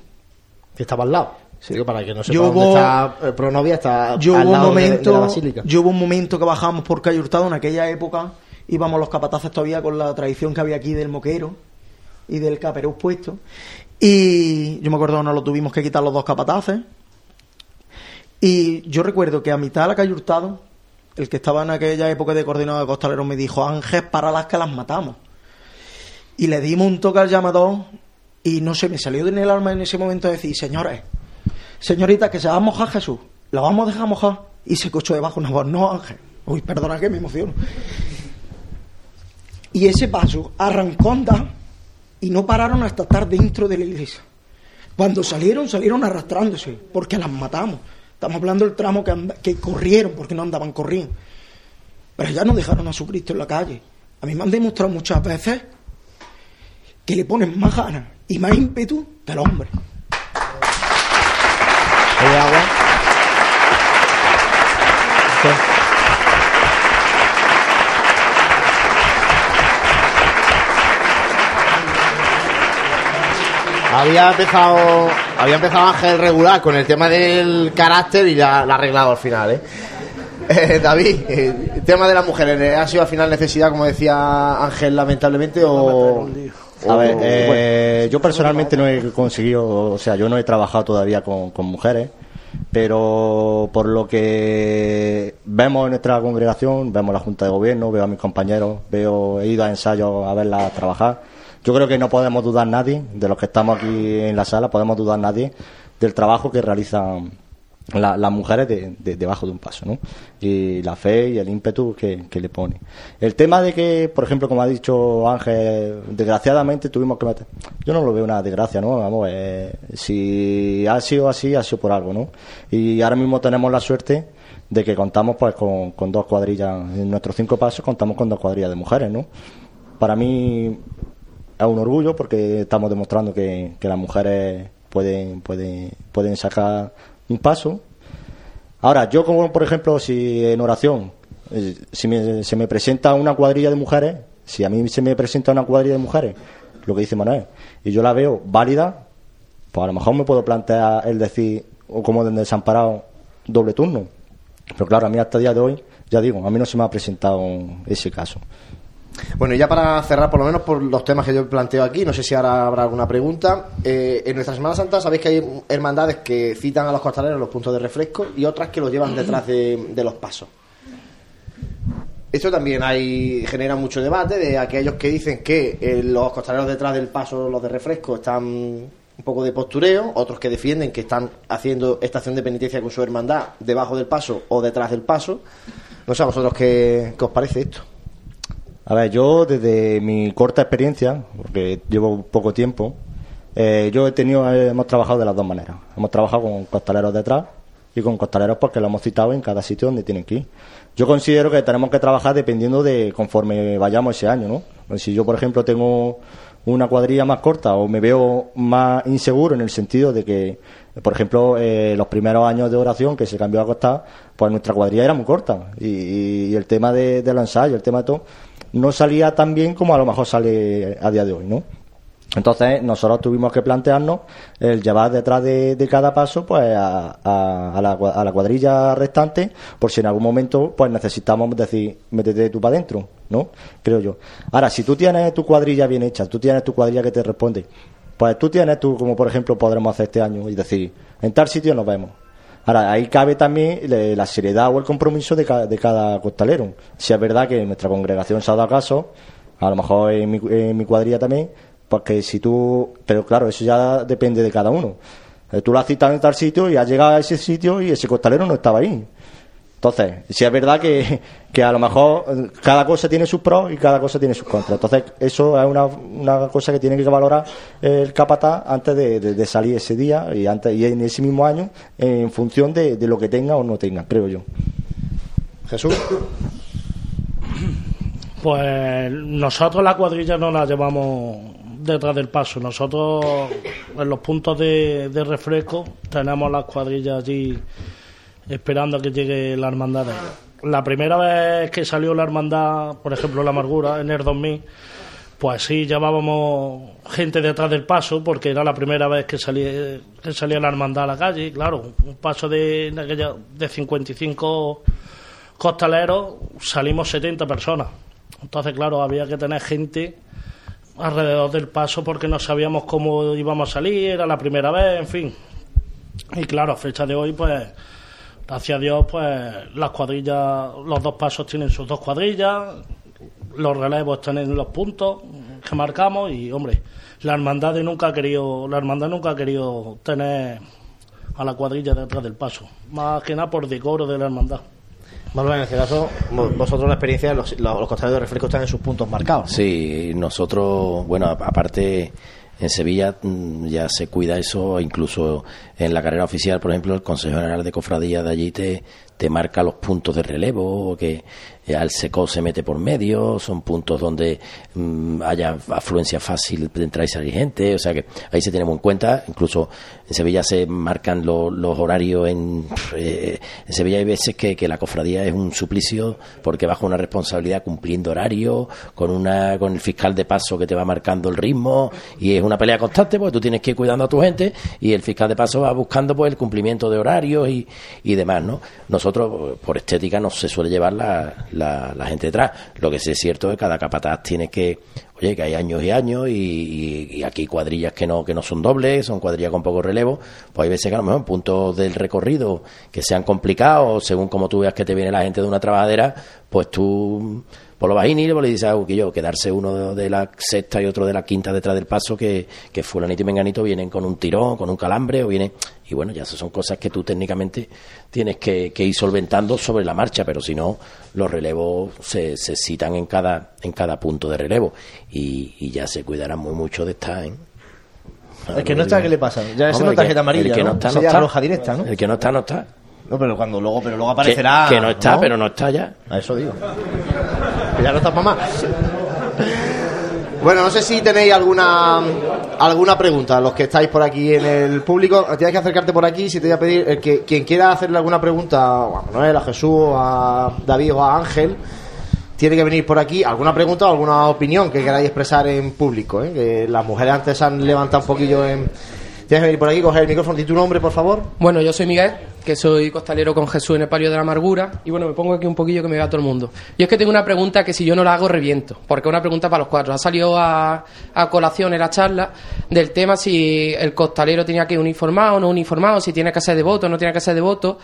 Que estaba al lado. Digo, para que no sepa Yo dónde hubo- está eh, Pronovia, está Yo al hubo, un lado de- de, momento, la basílica. yo hubo un momento que bajamos por calle Hurtado en aquella época, íbamos los capataces todavía con la tradición que había aquí del moquero y del caperuz puesto. Y yo me acuerdo que nos lo tuvimos que quitar los dos capataces. Y yo recuerdo que a mitad de la calle Hurtado, el que estaba en aquella época de coordinador de costaleros me dijo, Ángel, para las que las matamos. Y le dimos un toque al llamador y no sé, me salió en el alma en ese momento decir, señores, señorita, que se va a mojar Jesús, la vamos a dejar mojar. Y se escuchó debajo una voz, no Ángel. Uy, perdona que me emociono. Y ese paso arrancó a andar y no pararon hasta estar dentro de la iglesia. Cuando salieron, salieron arrastrándose, porque las matamos. Estamos hablando del tramo que, corrieron, porque no andaban corriendo. Pero ya no dejaron a su Cristo en la calle. A mí me han demostrado muchas veces que le ponen más ganas y más ímpetu que el hombre. ¿Hay agua? Había empezado, había empezado Ángel regular con el tema del carácter y la, la ha arreglado al final, ¿eh? Eh, David, eh, el tema de las mujeres. ¿ha sido al final necesidad, como decía Ángel, lamentablemente, o...? A ver, eh, yo personalmente no he conseguido, o sea, yo no he trabajado todavía con, con mujeres, pero por lo que vemos en nuestra congregación, vemos la Junta de Gobierno, veo a mis compañeros, veo, he ido a ensayos a verlas trabajar. Yo creo que no podemos dudar nadie, de los que estamos aquí en la sala, podemos dudar nadie del trabajo que realizan la- las mujeres de, de- debajo de un paso, ¿no? Y la fe y el ímpetu que, que le pone. El tema de que, por ejemplo, como ha dicho Ángel, desgraciadamente tuvimos que meter. Yo no lo veo una desgracia, ¿no? Vamos, eh, si ha sido así, ha sido por algo, ¿no? Y ahora mismo tenemos la suerte de que contamos pues con, con dos cuadrillas, en nuestros cinco pasos contamos con dos cuadrillas de mujeres, ¿no? Para mí es un orgullo porque estamos demostrando que, las mujeres pueden, pueden, pueden sacar un paso. Ahora, yo como por ejemplo, si en oración, eh, si me- se me presenta una cuadrilla de mujeres, si a mí se me presenta una cuadrilla de mujeres, lo que dice Manuel, y yo la veo válida, pues a lo mejor me puedo plantear el decir, o como de desamparado, doble turno. Pero claro, a mí hasta el día de hoy, ya digo, a mí no se me ha presentado ese caso. Bueno, y ya para cerrar, por lo menos por los temas que yo planteo aquí, no sé si ahora habrá alguna pregunta. Eh, en nuestra Semana Santa sabéis que hay hermandades que citan a los costaleros los puntos de refresco y otras que los llevan detrás de, los pasos. Esto también hay genera mucho debate de aquellos que dicen que eh, los costaleros detrás del paso, los de refresco, están un poco de postureo, otros que defienden que están haciendo esta acción de penitencia con su hermandad debajo del paso o detrás del paso. No sé a vosotros qué, qué os parece esto. A ver, yo desde mi corta experiencia, porque llevo poco tiempo, eh, yo he tenido, eh, hemos trabajado de las dos maneras. Hemos trabajado con costaleros detrás y con costaleros porque lo hemos citado en cada sitio donde tienen que ir. Yo considero que tenemos que trabajar dependiendo de conforme vayamos ese año, ¿no? Pues si yo, por ejemplo, tengo una cuadrilla más corta o me veo más inseguro en el sentido de que, por ejemplo, eh, los primeros años de oración que se cambió a costar, pues nuestra cuadrilla era muy corta y, y- el tema de, de los ensayos, el tema de todo, no salía tan bien como a lo mejor sale a día de hoy, ¿no? Entonces nosotros tuvimos que plantearnos el llevar detrás de, cada paso pues a, a- a la, a la cuadrilla restante por si en algún momento pues necesitamos decir métete tú para adentro, ¿no? Creo yo. Ahora, si tú tienes tu cuadrilla bien hecha, tú tienes tu cuadrilla que te responde, pues tú tienes tú, como por ejemplo podremos hacer este año y decir, en tal sitio nos vemos. Ahora, ahí cabe también le- la seriedad o el compromiso de, ca- de cada costalero. Si es verdad que nuestra congregación se ha dado caso, a lo mejor en mi, en mi cuadrilla también, porque si tú. Pero claro, eso ya depende de cada uno. Eh, Tú lo has citado en tal sitio y has llegado a ese sitio y ese costalero no estaba ahí. Entonces, si es verdad que, que a lo mejor eh, cada cosa tiene sus pros y cada cosa tiene sus contras. Entonces, eso es una, una cosa que tiene que valorar el capataz antes de, de- de salir ese día y antes y en ese mismo año en función de, de lo que tenga o no tenga, creo yo. Jesús. Pues nosotros la cuadrilla no la llevamos detrás del paso. Nosotros en los puntos de, de refresco tenemos las cuadrillas allí esperando a que llegue la hermandad. la primera vez que salió la hermandad, por ejemplo, la amargura, en el 2000, pues sí llevábamos gente detrás del paso, porque era la primera vez que salía, que salía la hermandad a la calle. Claro, un paso de, de 55 costaleros, salimos 70 personas. Entonces, claro, había que tener gente alrededor del paso porque no sabíamos cómo íbamos a salir, era la primera vez, en fin. Y claro, a fecha de hoy, pues, gracias a Dios, pues, las cuadrillas, los dos pasos tienen sus dos cuadrillas, los relevos están en los puntos que marcamos y, hombre, la hermandad de nunca ha querido, la hermandad nunca ha querido tener a la cuadrilla detrás del paso, más que nada por decoro de la hermandad. Manuel, en este caso, vo- vosotros la experiencia, los, los, los de refresco están en sus puntos marcados. Sí, nosotros, bueno, aparte en Sevilla mm, ya se cuida eso, incluso en la carrera oficial, por ejemplo, el Consejo General de Cofradía de allí te, te marca los puntos de relevo, que al seco se mete por medio, son puntos donde mm, haya afluencia fácil de entrar y salir gente, o sea que ahí se tenemos en cuenta, incluso en Sevilla se marcan lo- los horarios en, eh, en Sevilla hay veces que, que la cofradía es un suplicio porque bajo una responsabilidad cumpliendo horario, con una con el fiscal de paso que te va marcando el ritmo y es una pelea constante porque tú tienes que ir cuidando a tu gente y el fiscal de paso va buscando pues el cumplimiento de horarios y, y demás, ¿no? Nosotros por estética no se suele llevar la, la, la gente detrás. Lo que sí es cierto es que cada capataz tiene que oye que hay años y años y, y- y aquí cuadrillas que no que no son dobles son cuadrillas con poco relevo pues hay veces que a lo mejor puntos del recorrido que sean complicados según como tú veas que te viene la gente de una trabajadera pues tú por lo bajini pues le dices a yo quedarse uno de la sexta y otro de la quinta detrás del paso que, que fulanito y menganito vienen con un tirón con un calambre o vienen y bueno ya son cosas que tú técnicamente tienes que, que ir solventando sobre la marcha pero si no los relevos se, se citan en cada en cada punto de relevo y, y ya se cuidarán muy mucho de estar ¿eh? El que no está, ¿qué le pasa? Ya no el tarjeta que- amarilla, el que no ¿no? está, no está. roja directa, ¿no? el que no está no está No, pero cuando luego, pero luego que, aparecerá. que no está ¿no? pero no está ya A eso digo. Ya no está para más. Bueno, no sé si tenéis alguna alguna pregunta, los que estáis por aquí en el público. Tienes que acercarte por aquí si te voy a pedir que quien quiera hacerle alguna pregunta a Manuel, a Jesús, a David o a Ángel, tiene que venir por aquí. Alguna pregunta o alguna opinión que queráis expresar en público. ¿eh? Que las mujeres antes se han levantado un poquillo en. Tienes que venir por aquí, coger el micrófono. ¿Y tu nombre, por favor? Bueno, yo soy Miguel, que soy costalero con Jesús en el palio de la amargura. Y bueno, me pongo aquí un poquillo que me vea todo el mundo. Y es que tengo una pregunta que si yo no la hago, reviento. Porque es una pregunta para los cuatro. Ha salido a, colación en la charla del tema si el costalero tenía que ir uniformado o no uniformado, si tiene que ser devoto o no tiene que ser devoto.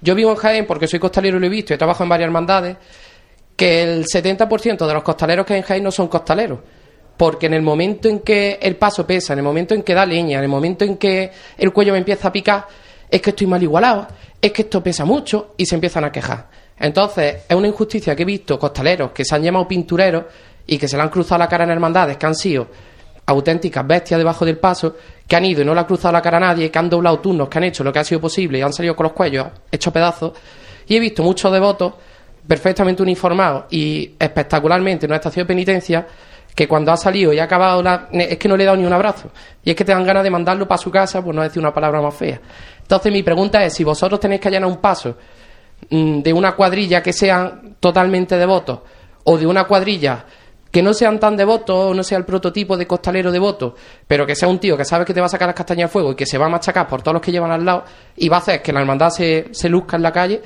Yo vivo en Jaén porque soy costalero y lo he visto y trabajo en varias hermandades. Que el 70% de los costaleros que hay en Jaén no son costaleros. Porque en el momento en que el paso pesa, en el momento en que da leña, en el momento en que el cuello me empieza a picar, es que estoy mal igualado, es que esto pesa mucho y se empiezan a quejar. Entonces, es una injusticia que he visto costaleros que se han llamado pintureros y que se le han cruzado la cara en hermandades, que han sido auténticas bestias debajo del paso, que han ido y no le ha cruzado la cara a nadie, que han doblado turnos, que han hecho lo que ha sido posible y han salido con los cuellos hechos pedazos. Y he visto muchos devotos perfectamente uniformados y espectacularmente en una estación de penitencia que cuando ha salido y ha acabado la... es que no le he dado ni un abrazo y es que te dan ganas de mandarlo para su casa por no decir una palabra más fea entonces mi pregunta es si vosotros tenéis que allanar un paso mm, de una cuadrilla que sean totalmente devotos o de una cuadrilla que no sean tan devotos o no sea el prototipo de costalero devoto, pero que sea un tío que sabe que te va a sacar las castañas de fuego y que se va a machacar por todos los que llevan al lado y va a hacer que la hermandad se, se luzca en la calle,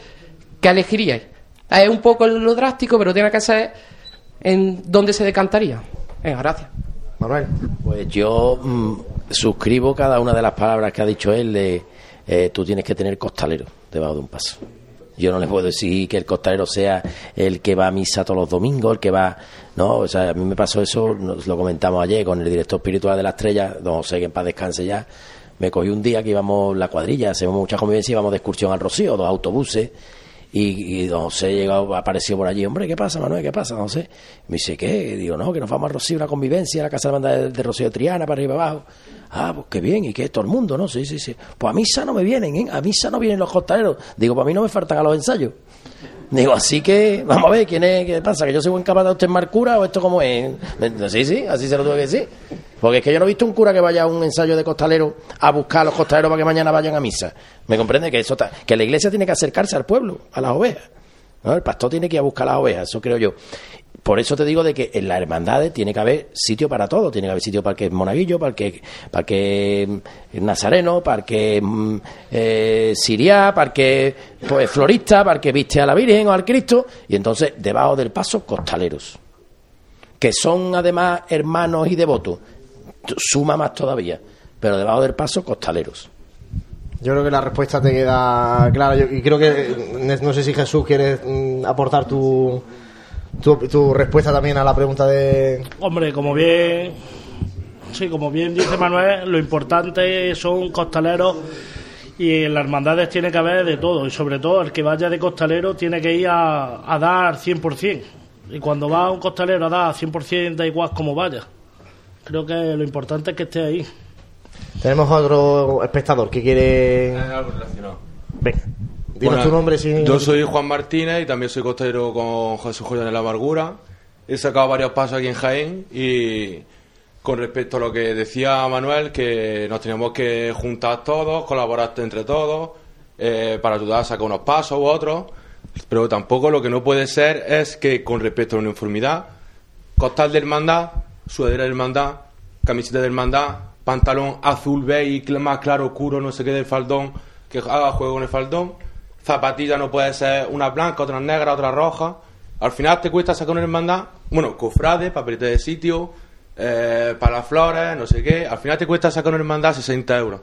¿qué elegiríais? Es un poco lo drástico, pero tiene que ser en dónde se decantaría. Venga, gracias. Manuel. Pues yo mm, suscribo cada una de las palabras que ha dicho él de eh, tú tienes que tener costalero debajo de un paso. Yo no les puedo decir que el costalero sea el que va a misa todos los domingos, el que va... No, o sea, a mí me pasó eso, nos lo comentamos ayer con el director espiritual de la Estrella, don José, que en paz descanse ya. Me cogí un día que íbamos la cuadrilla, hacemos mucha convivencia, íbamos de excursión al Rocío, dos autobuses, y, y don José llegó, apareció por allí, hombre, ¿qué pasa, Manuel? ¿Qué pasa, don José? Me dice, ¿qué? Digo, no, que nos vamos a Rocío, una convivencia, a la casa de banda de, de Rocío Triana, para arriba abajo. Ah, pues qué bien, y que todo el mundo, ¿no? Sí, sí, sí. Pues a misa no me vienen, ¿eh? A misa no vienen los costaleros. Digo, para mí no me faltan los ensayos. Digo, así que, vamos a ver, ¿quién es? ¿Qué pasa? ¿Que yo soy buen capataz, usted es cura o esto cómo es? Sí, sí, así se lo tuve que decir. Porque es que yo no he visto un cura que vaya a un ensayo de costalero a buscar a los costaleros para que mañana vayan a misa. ¿Me comprende? Que eso está, que la iglesia tiene que acercarse al pueblo, a las ovejas. El pastor tiene que ir a buscar las ovejas, eso creo yo. Por eso te digo de que en las hermandades tiene que haber sitio para todo. Tiene que haber sitio para el que es monaguillo, para que, es nazareno, para que mm, eh, siria, para que pues, florista, para que viste a la Virgen o al Cristo. Y entonces, debajo del paso, costaleros. Que son además hermanos y devotos. Suma más todavía. Pero debajo del paso, costaleros. Yo creo que la respuesta te queda clara. Yo- y creo que, eh, no sé si Jesús quieres mm, aportar tu, tu, tu respuesta también a la pregunta de... Hombre, como bien, sí, como bien dice Manuel, lo importante son costaleros y en las hermandades tiene que haber de todo y sobre todo el que vaya de costalero tiene que ir a, a dar 100%. Y cuando va un costalero a dar 100% da igual como vaya. Creo que lo importante es que esté ahí. Tenemos otro espectador que quiere... algo relacionado. Venga, dinos Bueno, tu nombre. Yo soy Juan Martínez y también soy costalero con Jesús Joya de la Amargura. He sacado varios pasos aquí en Jaén y con respecto a lo que decía Manuel, que nos teníamos que juntar todos, colaborar entre todos eh, para ayudar a sacar unos pasos u otros. Pero tampoco lo que no puede ser es que con respecto a una uniformidad, costal de hermandad, sudadera de hermandad, camiseta de hermandad, pantalón azul beige más claro oscuro, no sé qué del faldón, que haga juego con el faldón, zapatilla no puede ser una blanca, otra negra, otra roja. Al final te cuesta sacar una hermandad, bueno, cofrade, papelete de sitio, eh, para las flores, no sé qué. Al final te cuesta sacar una hermandad 60 euros.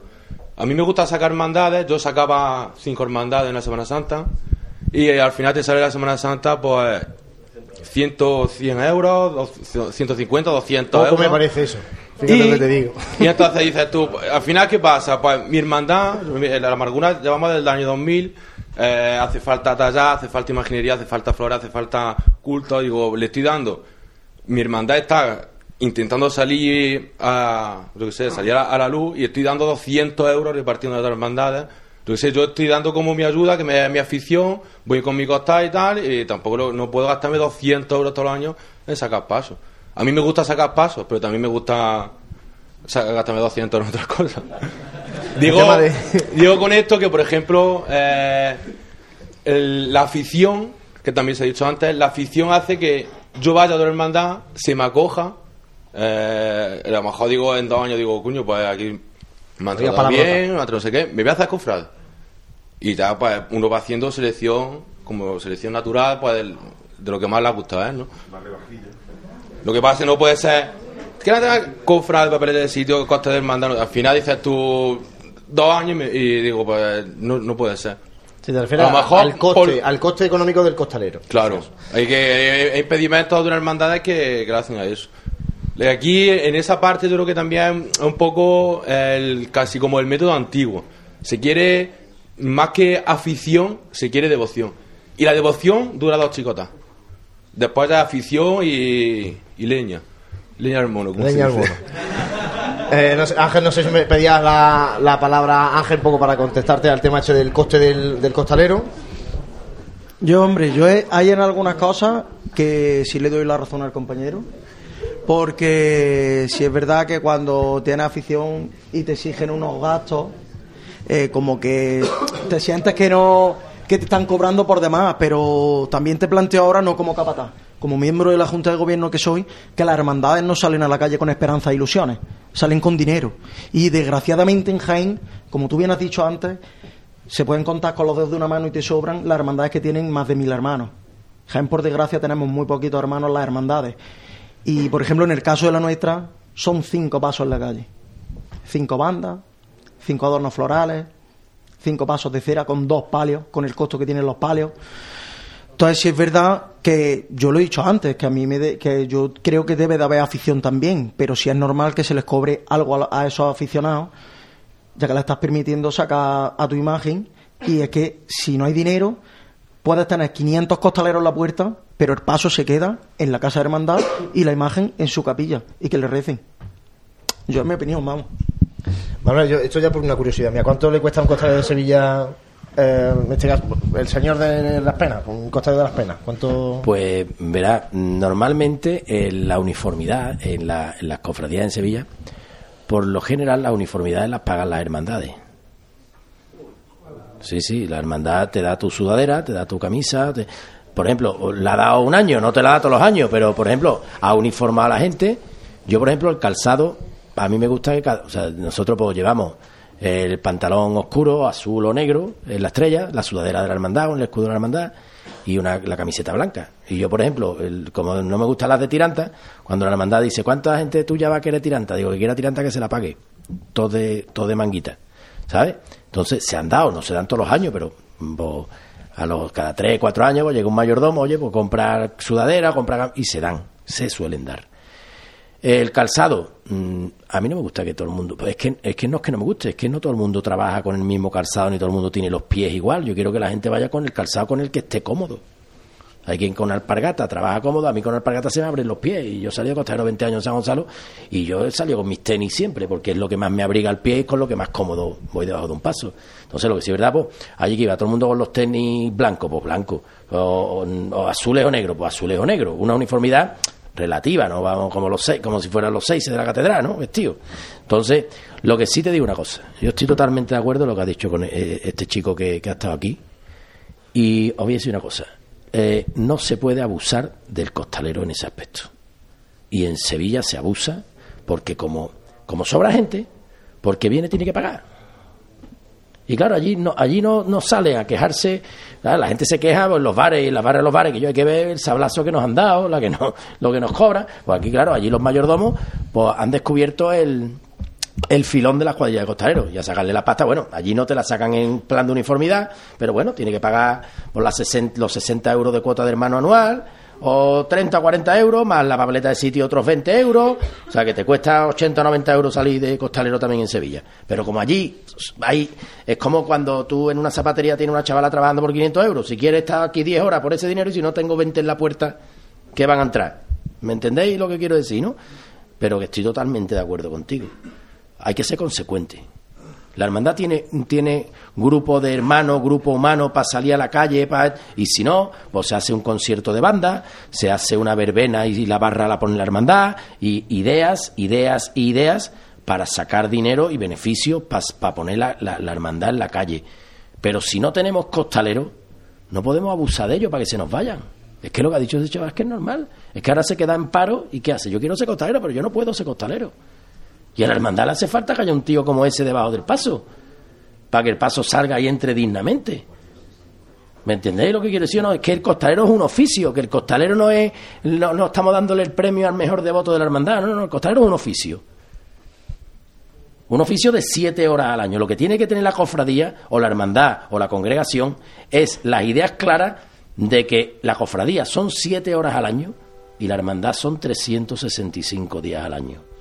A mí me gusta sacar hermandades, yo sacaba cinco hermandades en la Semana Santa y al final te sale la Semana Santa pues 100, 100 euros, dos- 150, 200 Poco euros. me parece eso. Fíjate Y- lo que te digo. *laughs* Y entonces dices tú, al final, ¿qué pasa? Pues mi hermandad, la amargura, llevamos desde el año 2000, eh, hace falta tallar, hace falta imaginería, hace falta flora, hace falta culto. Digo, le estoy dando. Mi hermandad está intentando salir a, yo qué sé, salir a, a la luz y estoy dando 200 euros repartiendo a otras hermandades. Sé, yo estoy dando como mi ayuda, que me es mi afición, voy con mi costal y tal, y tampoco lo- no puedo gastarme 200 euros todos los años en sacar pasos. A mí me gusta sacar pasos, pero también me gusta gastarme 200 en otras *laughs* cosas. Digo, digo con esto que, por ejemplo, eh, el- la afición, que también se ha dicho antes, la afición hace que yo vaya a otra hermandad, se me acoja. eh, a lo mejor digo en dos años, digo, coño, pues aquí me han tratado bien, me han tratado no sé qué, me voy a hacer cofrade. Y ya, pues uno va haciendo selección, como selección natural, pues del- de lo que más le ha gustado a él, ¿no? Lo que pasa es que no puede ser. Que no tenga cofrade, papeles de sitio, coste de hermandad. Al final dices tú dos años y, me- y digo, pues no, no puede ser. Si te refieres A lo mejor al, coste, por- al coste económico del costalero. Claro, hay que hay, hay impedimentos de una hermandad que, que le hacen a eso. De Aquí, en esa parte, yo creo que también es un poco el, casi como el método antiguo. Se quiere, más que afición, se quiere devoción. Y la devoción dura dos chicotas. Después ya afición y, y leña. Leña al mono. como Leña al dice. *laughs* Eh, no sé, Ángel, no sé si me pedías la, la palabra, Ángel, un poco para contestarte al tema este del coste del, del costalero. Yo, hombre, yo he- hay en algunas cosas que sí le doy la razón al compañero. Porque si es verdad que cuando tienes afición y te exigen unos gastos, eh, como que te sientes que no que te están cobrando por demás, pero también te planteo ahora no como capataz, como miembro de la Junta de Gobierno que soy, que las hermandades no salen a la calle con esperanza e ilusiones, salen con dinero. Y desgraciadamente en Jaén, como tú bien has dicho antes, se pueden contar con los dedos de una mano y te sobran las hermandades que tienen más de mil hermanos. Jaén, por desgracia, tenemos muy poquitos hermanos las hermandades. Y, por ejemplo, en el caso de la nuestra, son cinco pasos en la calle. Cinco bandas, cinco adornos florales, cinco pasos de cera con dos palios, con el costo que tienen los palios. Entonces, sí es verdad que yo lo he dicho antes, que a mí me de- que yo creo que debe de haber afición también, pero si es normal que se les cobre algo a, a esos aficionados, ya que le estás permitiendo sacar a tu imagen, y es que si no hay dinero, puedes tener 500 costaleros en la puerta, pero el paso se queda en la casa de hermandad y la imagen en su capilla, y que le recen. Yo, en mi opinión, vamos. Manuel, yo, esto ya por una curiosidad mía. ¿Cuánto le cuesta a un costalero de Sevilla, eh, en este caso, el señor de las penas, un costalero de las penas? ¿Cuánto...? Pues verá, normalmente en la uniformidad, en, la- en las cofradías en Sevilla, por lo general las uniformidades las pagan las hermandades. Sí, sí, la hermandad te da tu sudadera, te da tu camisa, te- por ejemplo, la ha dado un año, no te la da todos los años, pero por ejemplo, ha uniformado a la gente. Yo, por ejemplo, el calzado, a mí me gusta que, o sea, nosotros pues llevamos el pantalón oscuro, azul o negro, en la estrella, la sudadera de la hermandad, el escudo de la hermandad y una, la camiseta blanca. Y yo, por ejemplo, el- como no me gustan las de tiranta, cuando la hermandad dice, ¿cuánta gente tuya va a querer tiranta? Digo, que quiera tiranta que se la pague. Todo de, todo de manguita. ¿Sabes? Entonces, se han dado, no se dan todos los años, pero pues, a los cada tres, cuatro años pues, llega un mayordomo, oye, pues comprar sudadera, comprar... y se dan, se suelen dar. El calzado, mm, a mí no me gusta que todo el mundo. pues es, que, es que no es que no me guste, es que no todo el mundo trabaja con el mismo calzado ni todo el mundo tiene los pies igual. Yo quiero que la gente vaya con el calzado con el que esté cómodo. Hay quien con alpargata trabaja cómodo, a mí con alpargata se me abren los pies. Y yo salí de costero 20 años en San Gonzalo y yo he salido con mis tenis siempre, porque es lo que más me abriga el pie y con lo que más cómodo voy debajo de un paso. Entonces, lo que sí es verdad, pues, allí que iba todo el mundo con los tenis blancos, pues blanco, o, o- azules o negros, pues azules o negros. Una uniformidad relativa, no vamos como los seis, como si fueran los seis de la catedral, ¿no? Vestido. Entonces, lo que sí te digo una cosa, yo estoy totalmente de acuerdo en lo que ha dicho con eh, este chico que, que ha estado aquí. Y os voy a decir una cosa, eh, no se puede abusar del costalero en ese aspecto. Y en Sevilla se abusa porque como, como sobra gente, porque viene tiene que pagar. Y claro, allí no, allí no, no sale a quejarse, la gente se queja pues, en los bares y en las bares de los bares, que yo hay que ver el sablazo que nos han dado, la que no, *laughs* lo que nos cobran. Pues aquí, claro, allí los mayordomos pues, han descubierto el, el filón de la cuadrilla de costaleros y a sacarle la pasta, bueno, allí no te la sacan en plan de uniformidad, pero bueno, tiene que pagar por las 60 los 60 euros de cuota de hermano anual, o 30 o 40 euros, más la papeleta de sitio otros 20 euros, o sea que te cuesta 80 o 90 euros salir de costalero también en Sevilla. Pero como allí hay, es como cuando tú en una zapatería tienes una chavala trabajando por 500 euros, si quieres estar aquí 10 horas por ese dinero y si no tengo 20 en la puerta, ¿qué van a entrar? ¿Me entendéis lo que quiero decir, no? Pero que estoy totalmente de acuerdo contigo hay que ser consecuente. La hermandad tiene, tiene grupo de hermanos, grupo humano para salir a la calle, pa- y si no, pues se hace un concierto de banda, se hace una verbena y la barra la pone la hermandad, y ideas, ideas, ideas para sacar dinero y beneficios para poner la, la- la hermandad en la calle. Pero si no tenemos costaleros, no podemos abusar de ellos para que se nos vayan. Es que lo que ha dicho ese chaval es que es normal. Es que ahora se queda en paro y ¿qué hace? Yo quiero ser costalero, pero yo no puedo ser costalero. Y a la hermandad le hace falta que haya un tío como ese debajo del paso, para que el paso salga y entre dignamente. ¿Me entendéis lo que quiero decir? No, es que el costalero es un oficio, que el costalero no es, no, no estamos dándole el premio al mejor devoto de la hermandad, no, no, no, el costalero es un oficio. Un oficio de siete horas al año. Lo que tiene que tener la cofradía, o la hermandad, o la congregación, es las ideas claras de que la cofradía son siete horas al año y la hermandad son 365 días al año.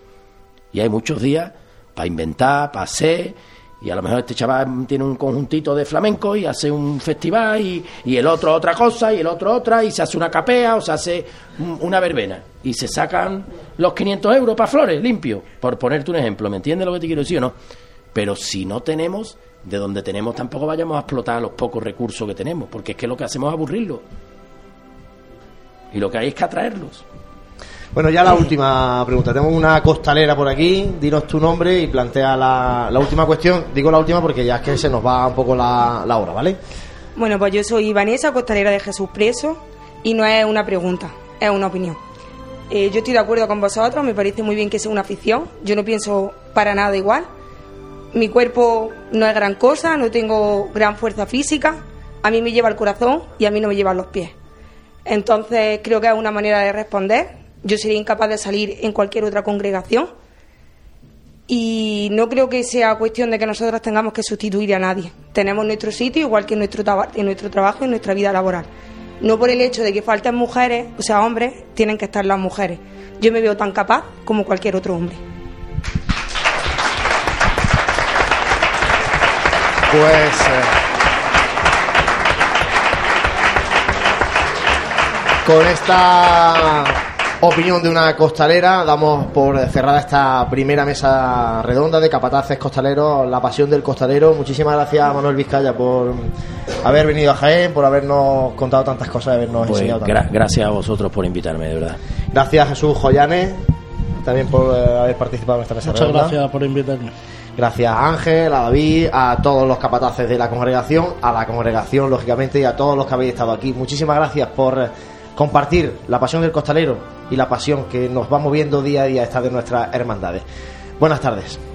Y hay muchos días para inventar, para hacer, y a lo mejor este chaval tiene un conjuntito de flamenco y hace un festival, y, y el otro otra cosa, y el otro otra, y se hace una capea o se hace un- una verbena. Y se sacan los 500 euros para flores, limpio, por ponerte un ejemplo. ¿Me entiendes lo que te quiero decir o no? Pero si no tenemos, de donde tenemos tampoco vayamos a explotar los pocos recursos que tenemos, porque es que lo que hacemos es aburrirlos. Y lo que hay es que atraerlos. Bueno, ya la última pregunta. Tenemos una costalera por aquí. Dinos tu nombre y plantea la, la última cuestión. Digo la última porque ya es que se nos va un poco la, la hora, ¿vale? Bueno, pues yo soy Vanessa, costalera de Jesús Preso, y no es una pregunta, es una opinión. Eh, yo estoy de acuerdo con vosotros, me parece muy bien que sea una afición, yo no pienso para nada igual. Mi cuerpo no es gran cosa, no tengo gran fuerza física, a mí me lleva el corazón y a mí no me llevan los pies. Entonces creo que es una manera de responder. Yo sería incapaz de salir en cualquier otra congregación y no creo que sea cuestión de que nosotros tengamos que sustituir a nadie. Tenemos nuestro sitio igual que en nuestro, en nuestro trabajo y en nuestra vida laboral. No por el hecho de que falten mujeres, o sea, hombres, tienen que estar las mujeres. Yo me veo tan capaz como cualquier otro hombre. Pues. eh, con esta Opinión de una costalera, damos por cerrada esta primera mesa redonda de capataces costaleros, la pasión del costalero. Muchísimas gracias Manuel Vizcaya por haber venido a Jaén, por habernos contado tantas cosas, habernos pues enseñado tantas. Gra gracias a vosotros por invitarme, de verdad. Gracias Jesús Joyanes, también por eh, haber participado en esta mesa Muchas gracias por invitarme. Gracias a Ángel, a David, a todos los capataces de la congregación, a la congregación, lógicamente, y a todos los que habéis estado aquí. Muchísimas gracias por eh, compartir la pasión del costalero y la pasión que nos va moviendo día a día esta de nuestras hermandades. Buenas tardes.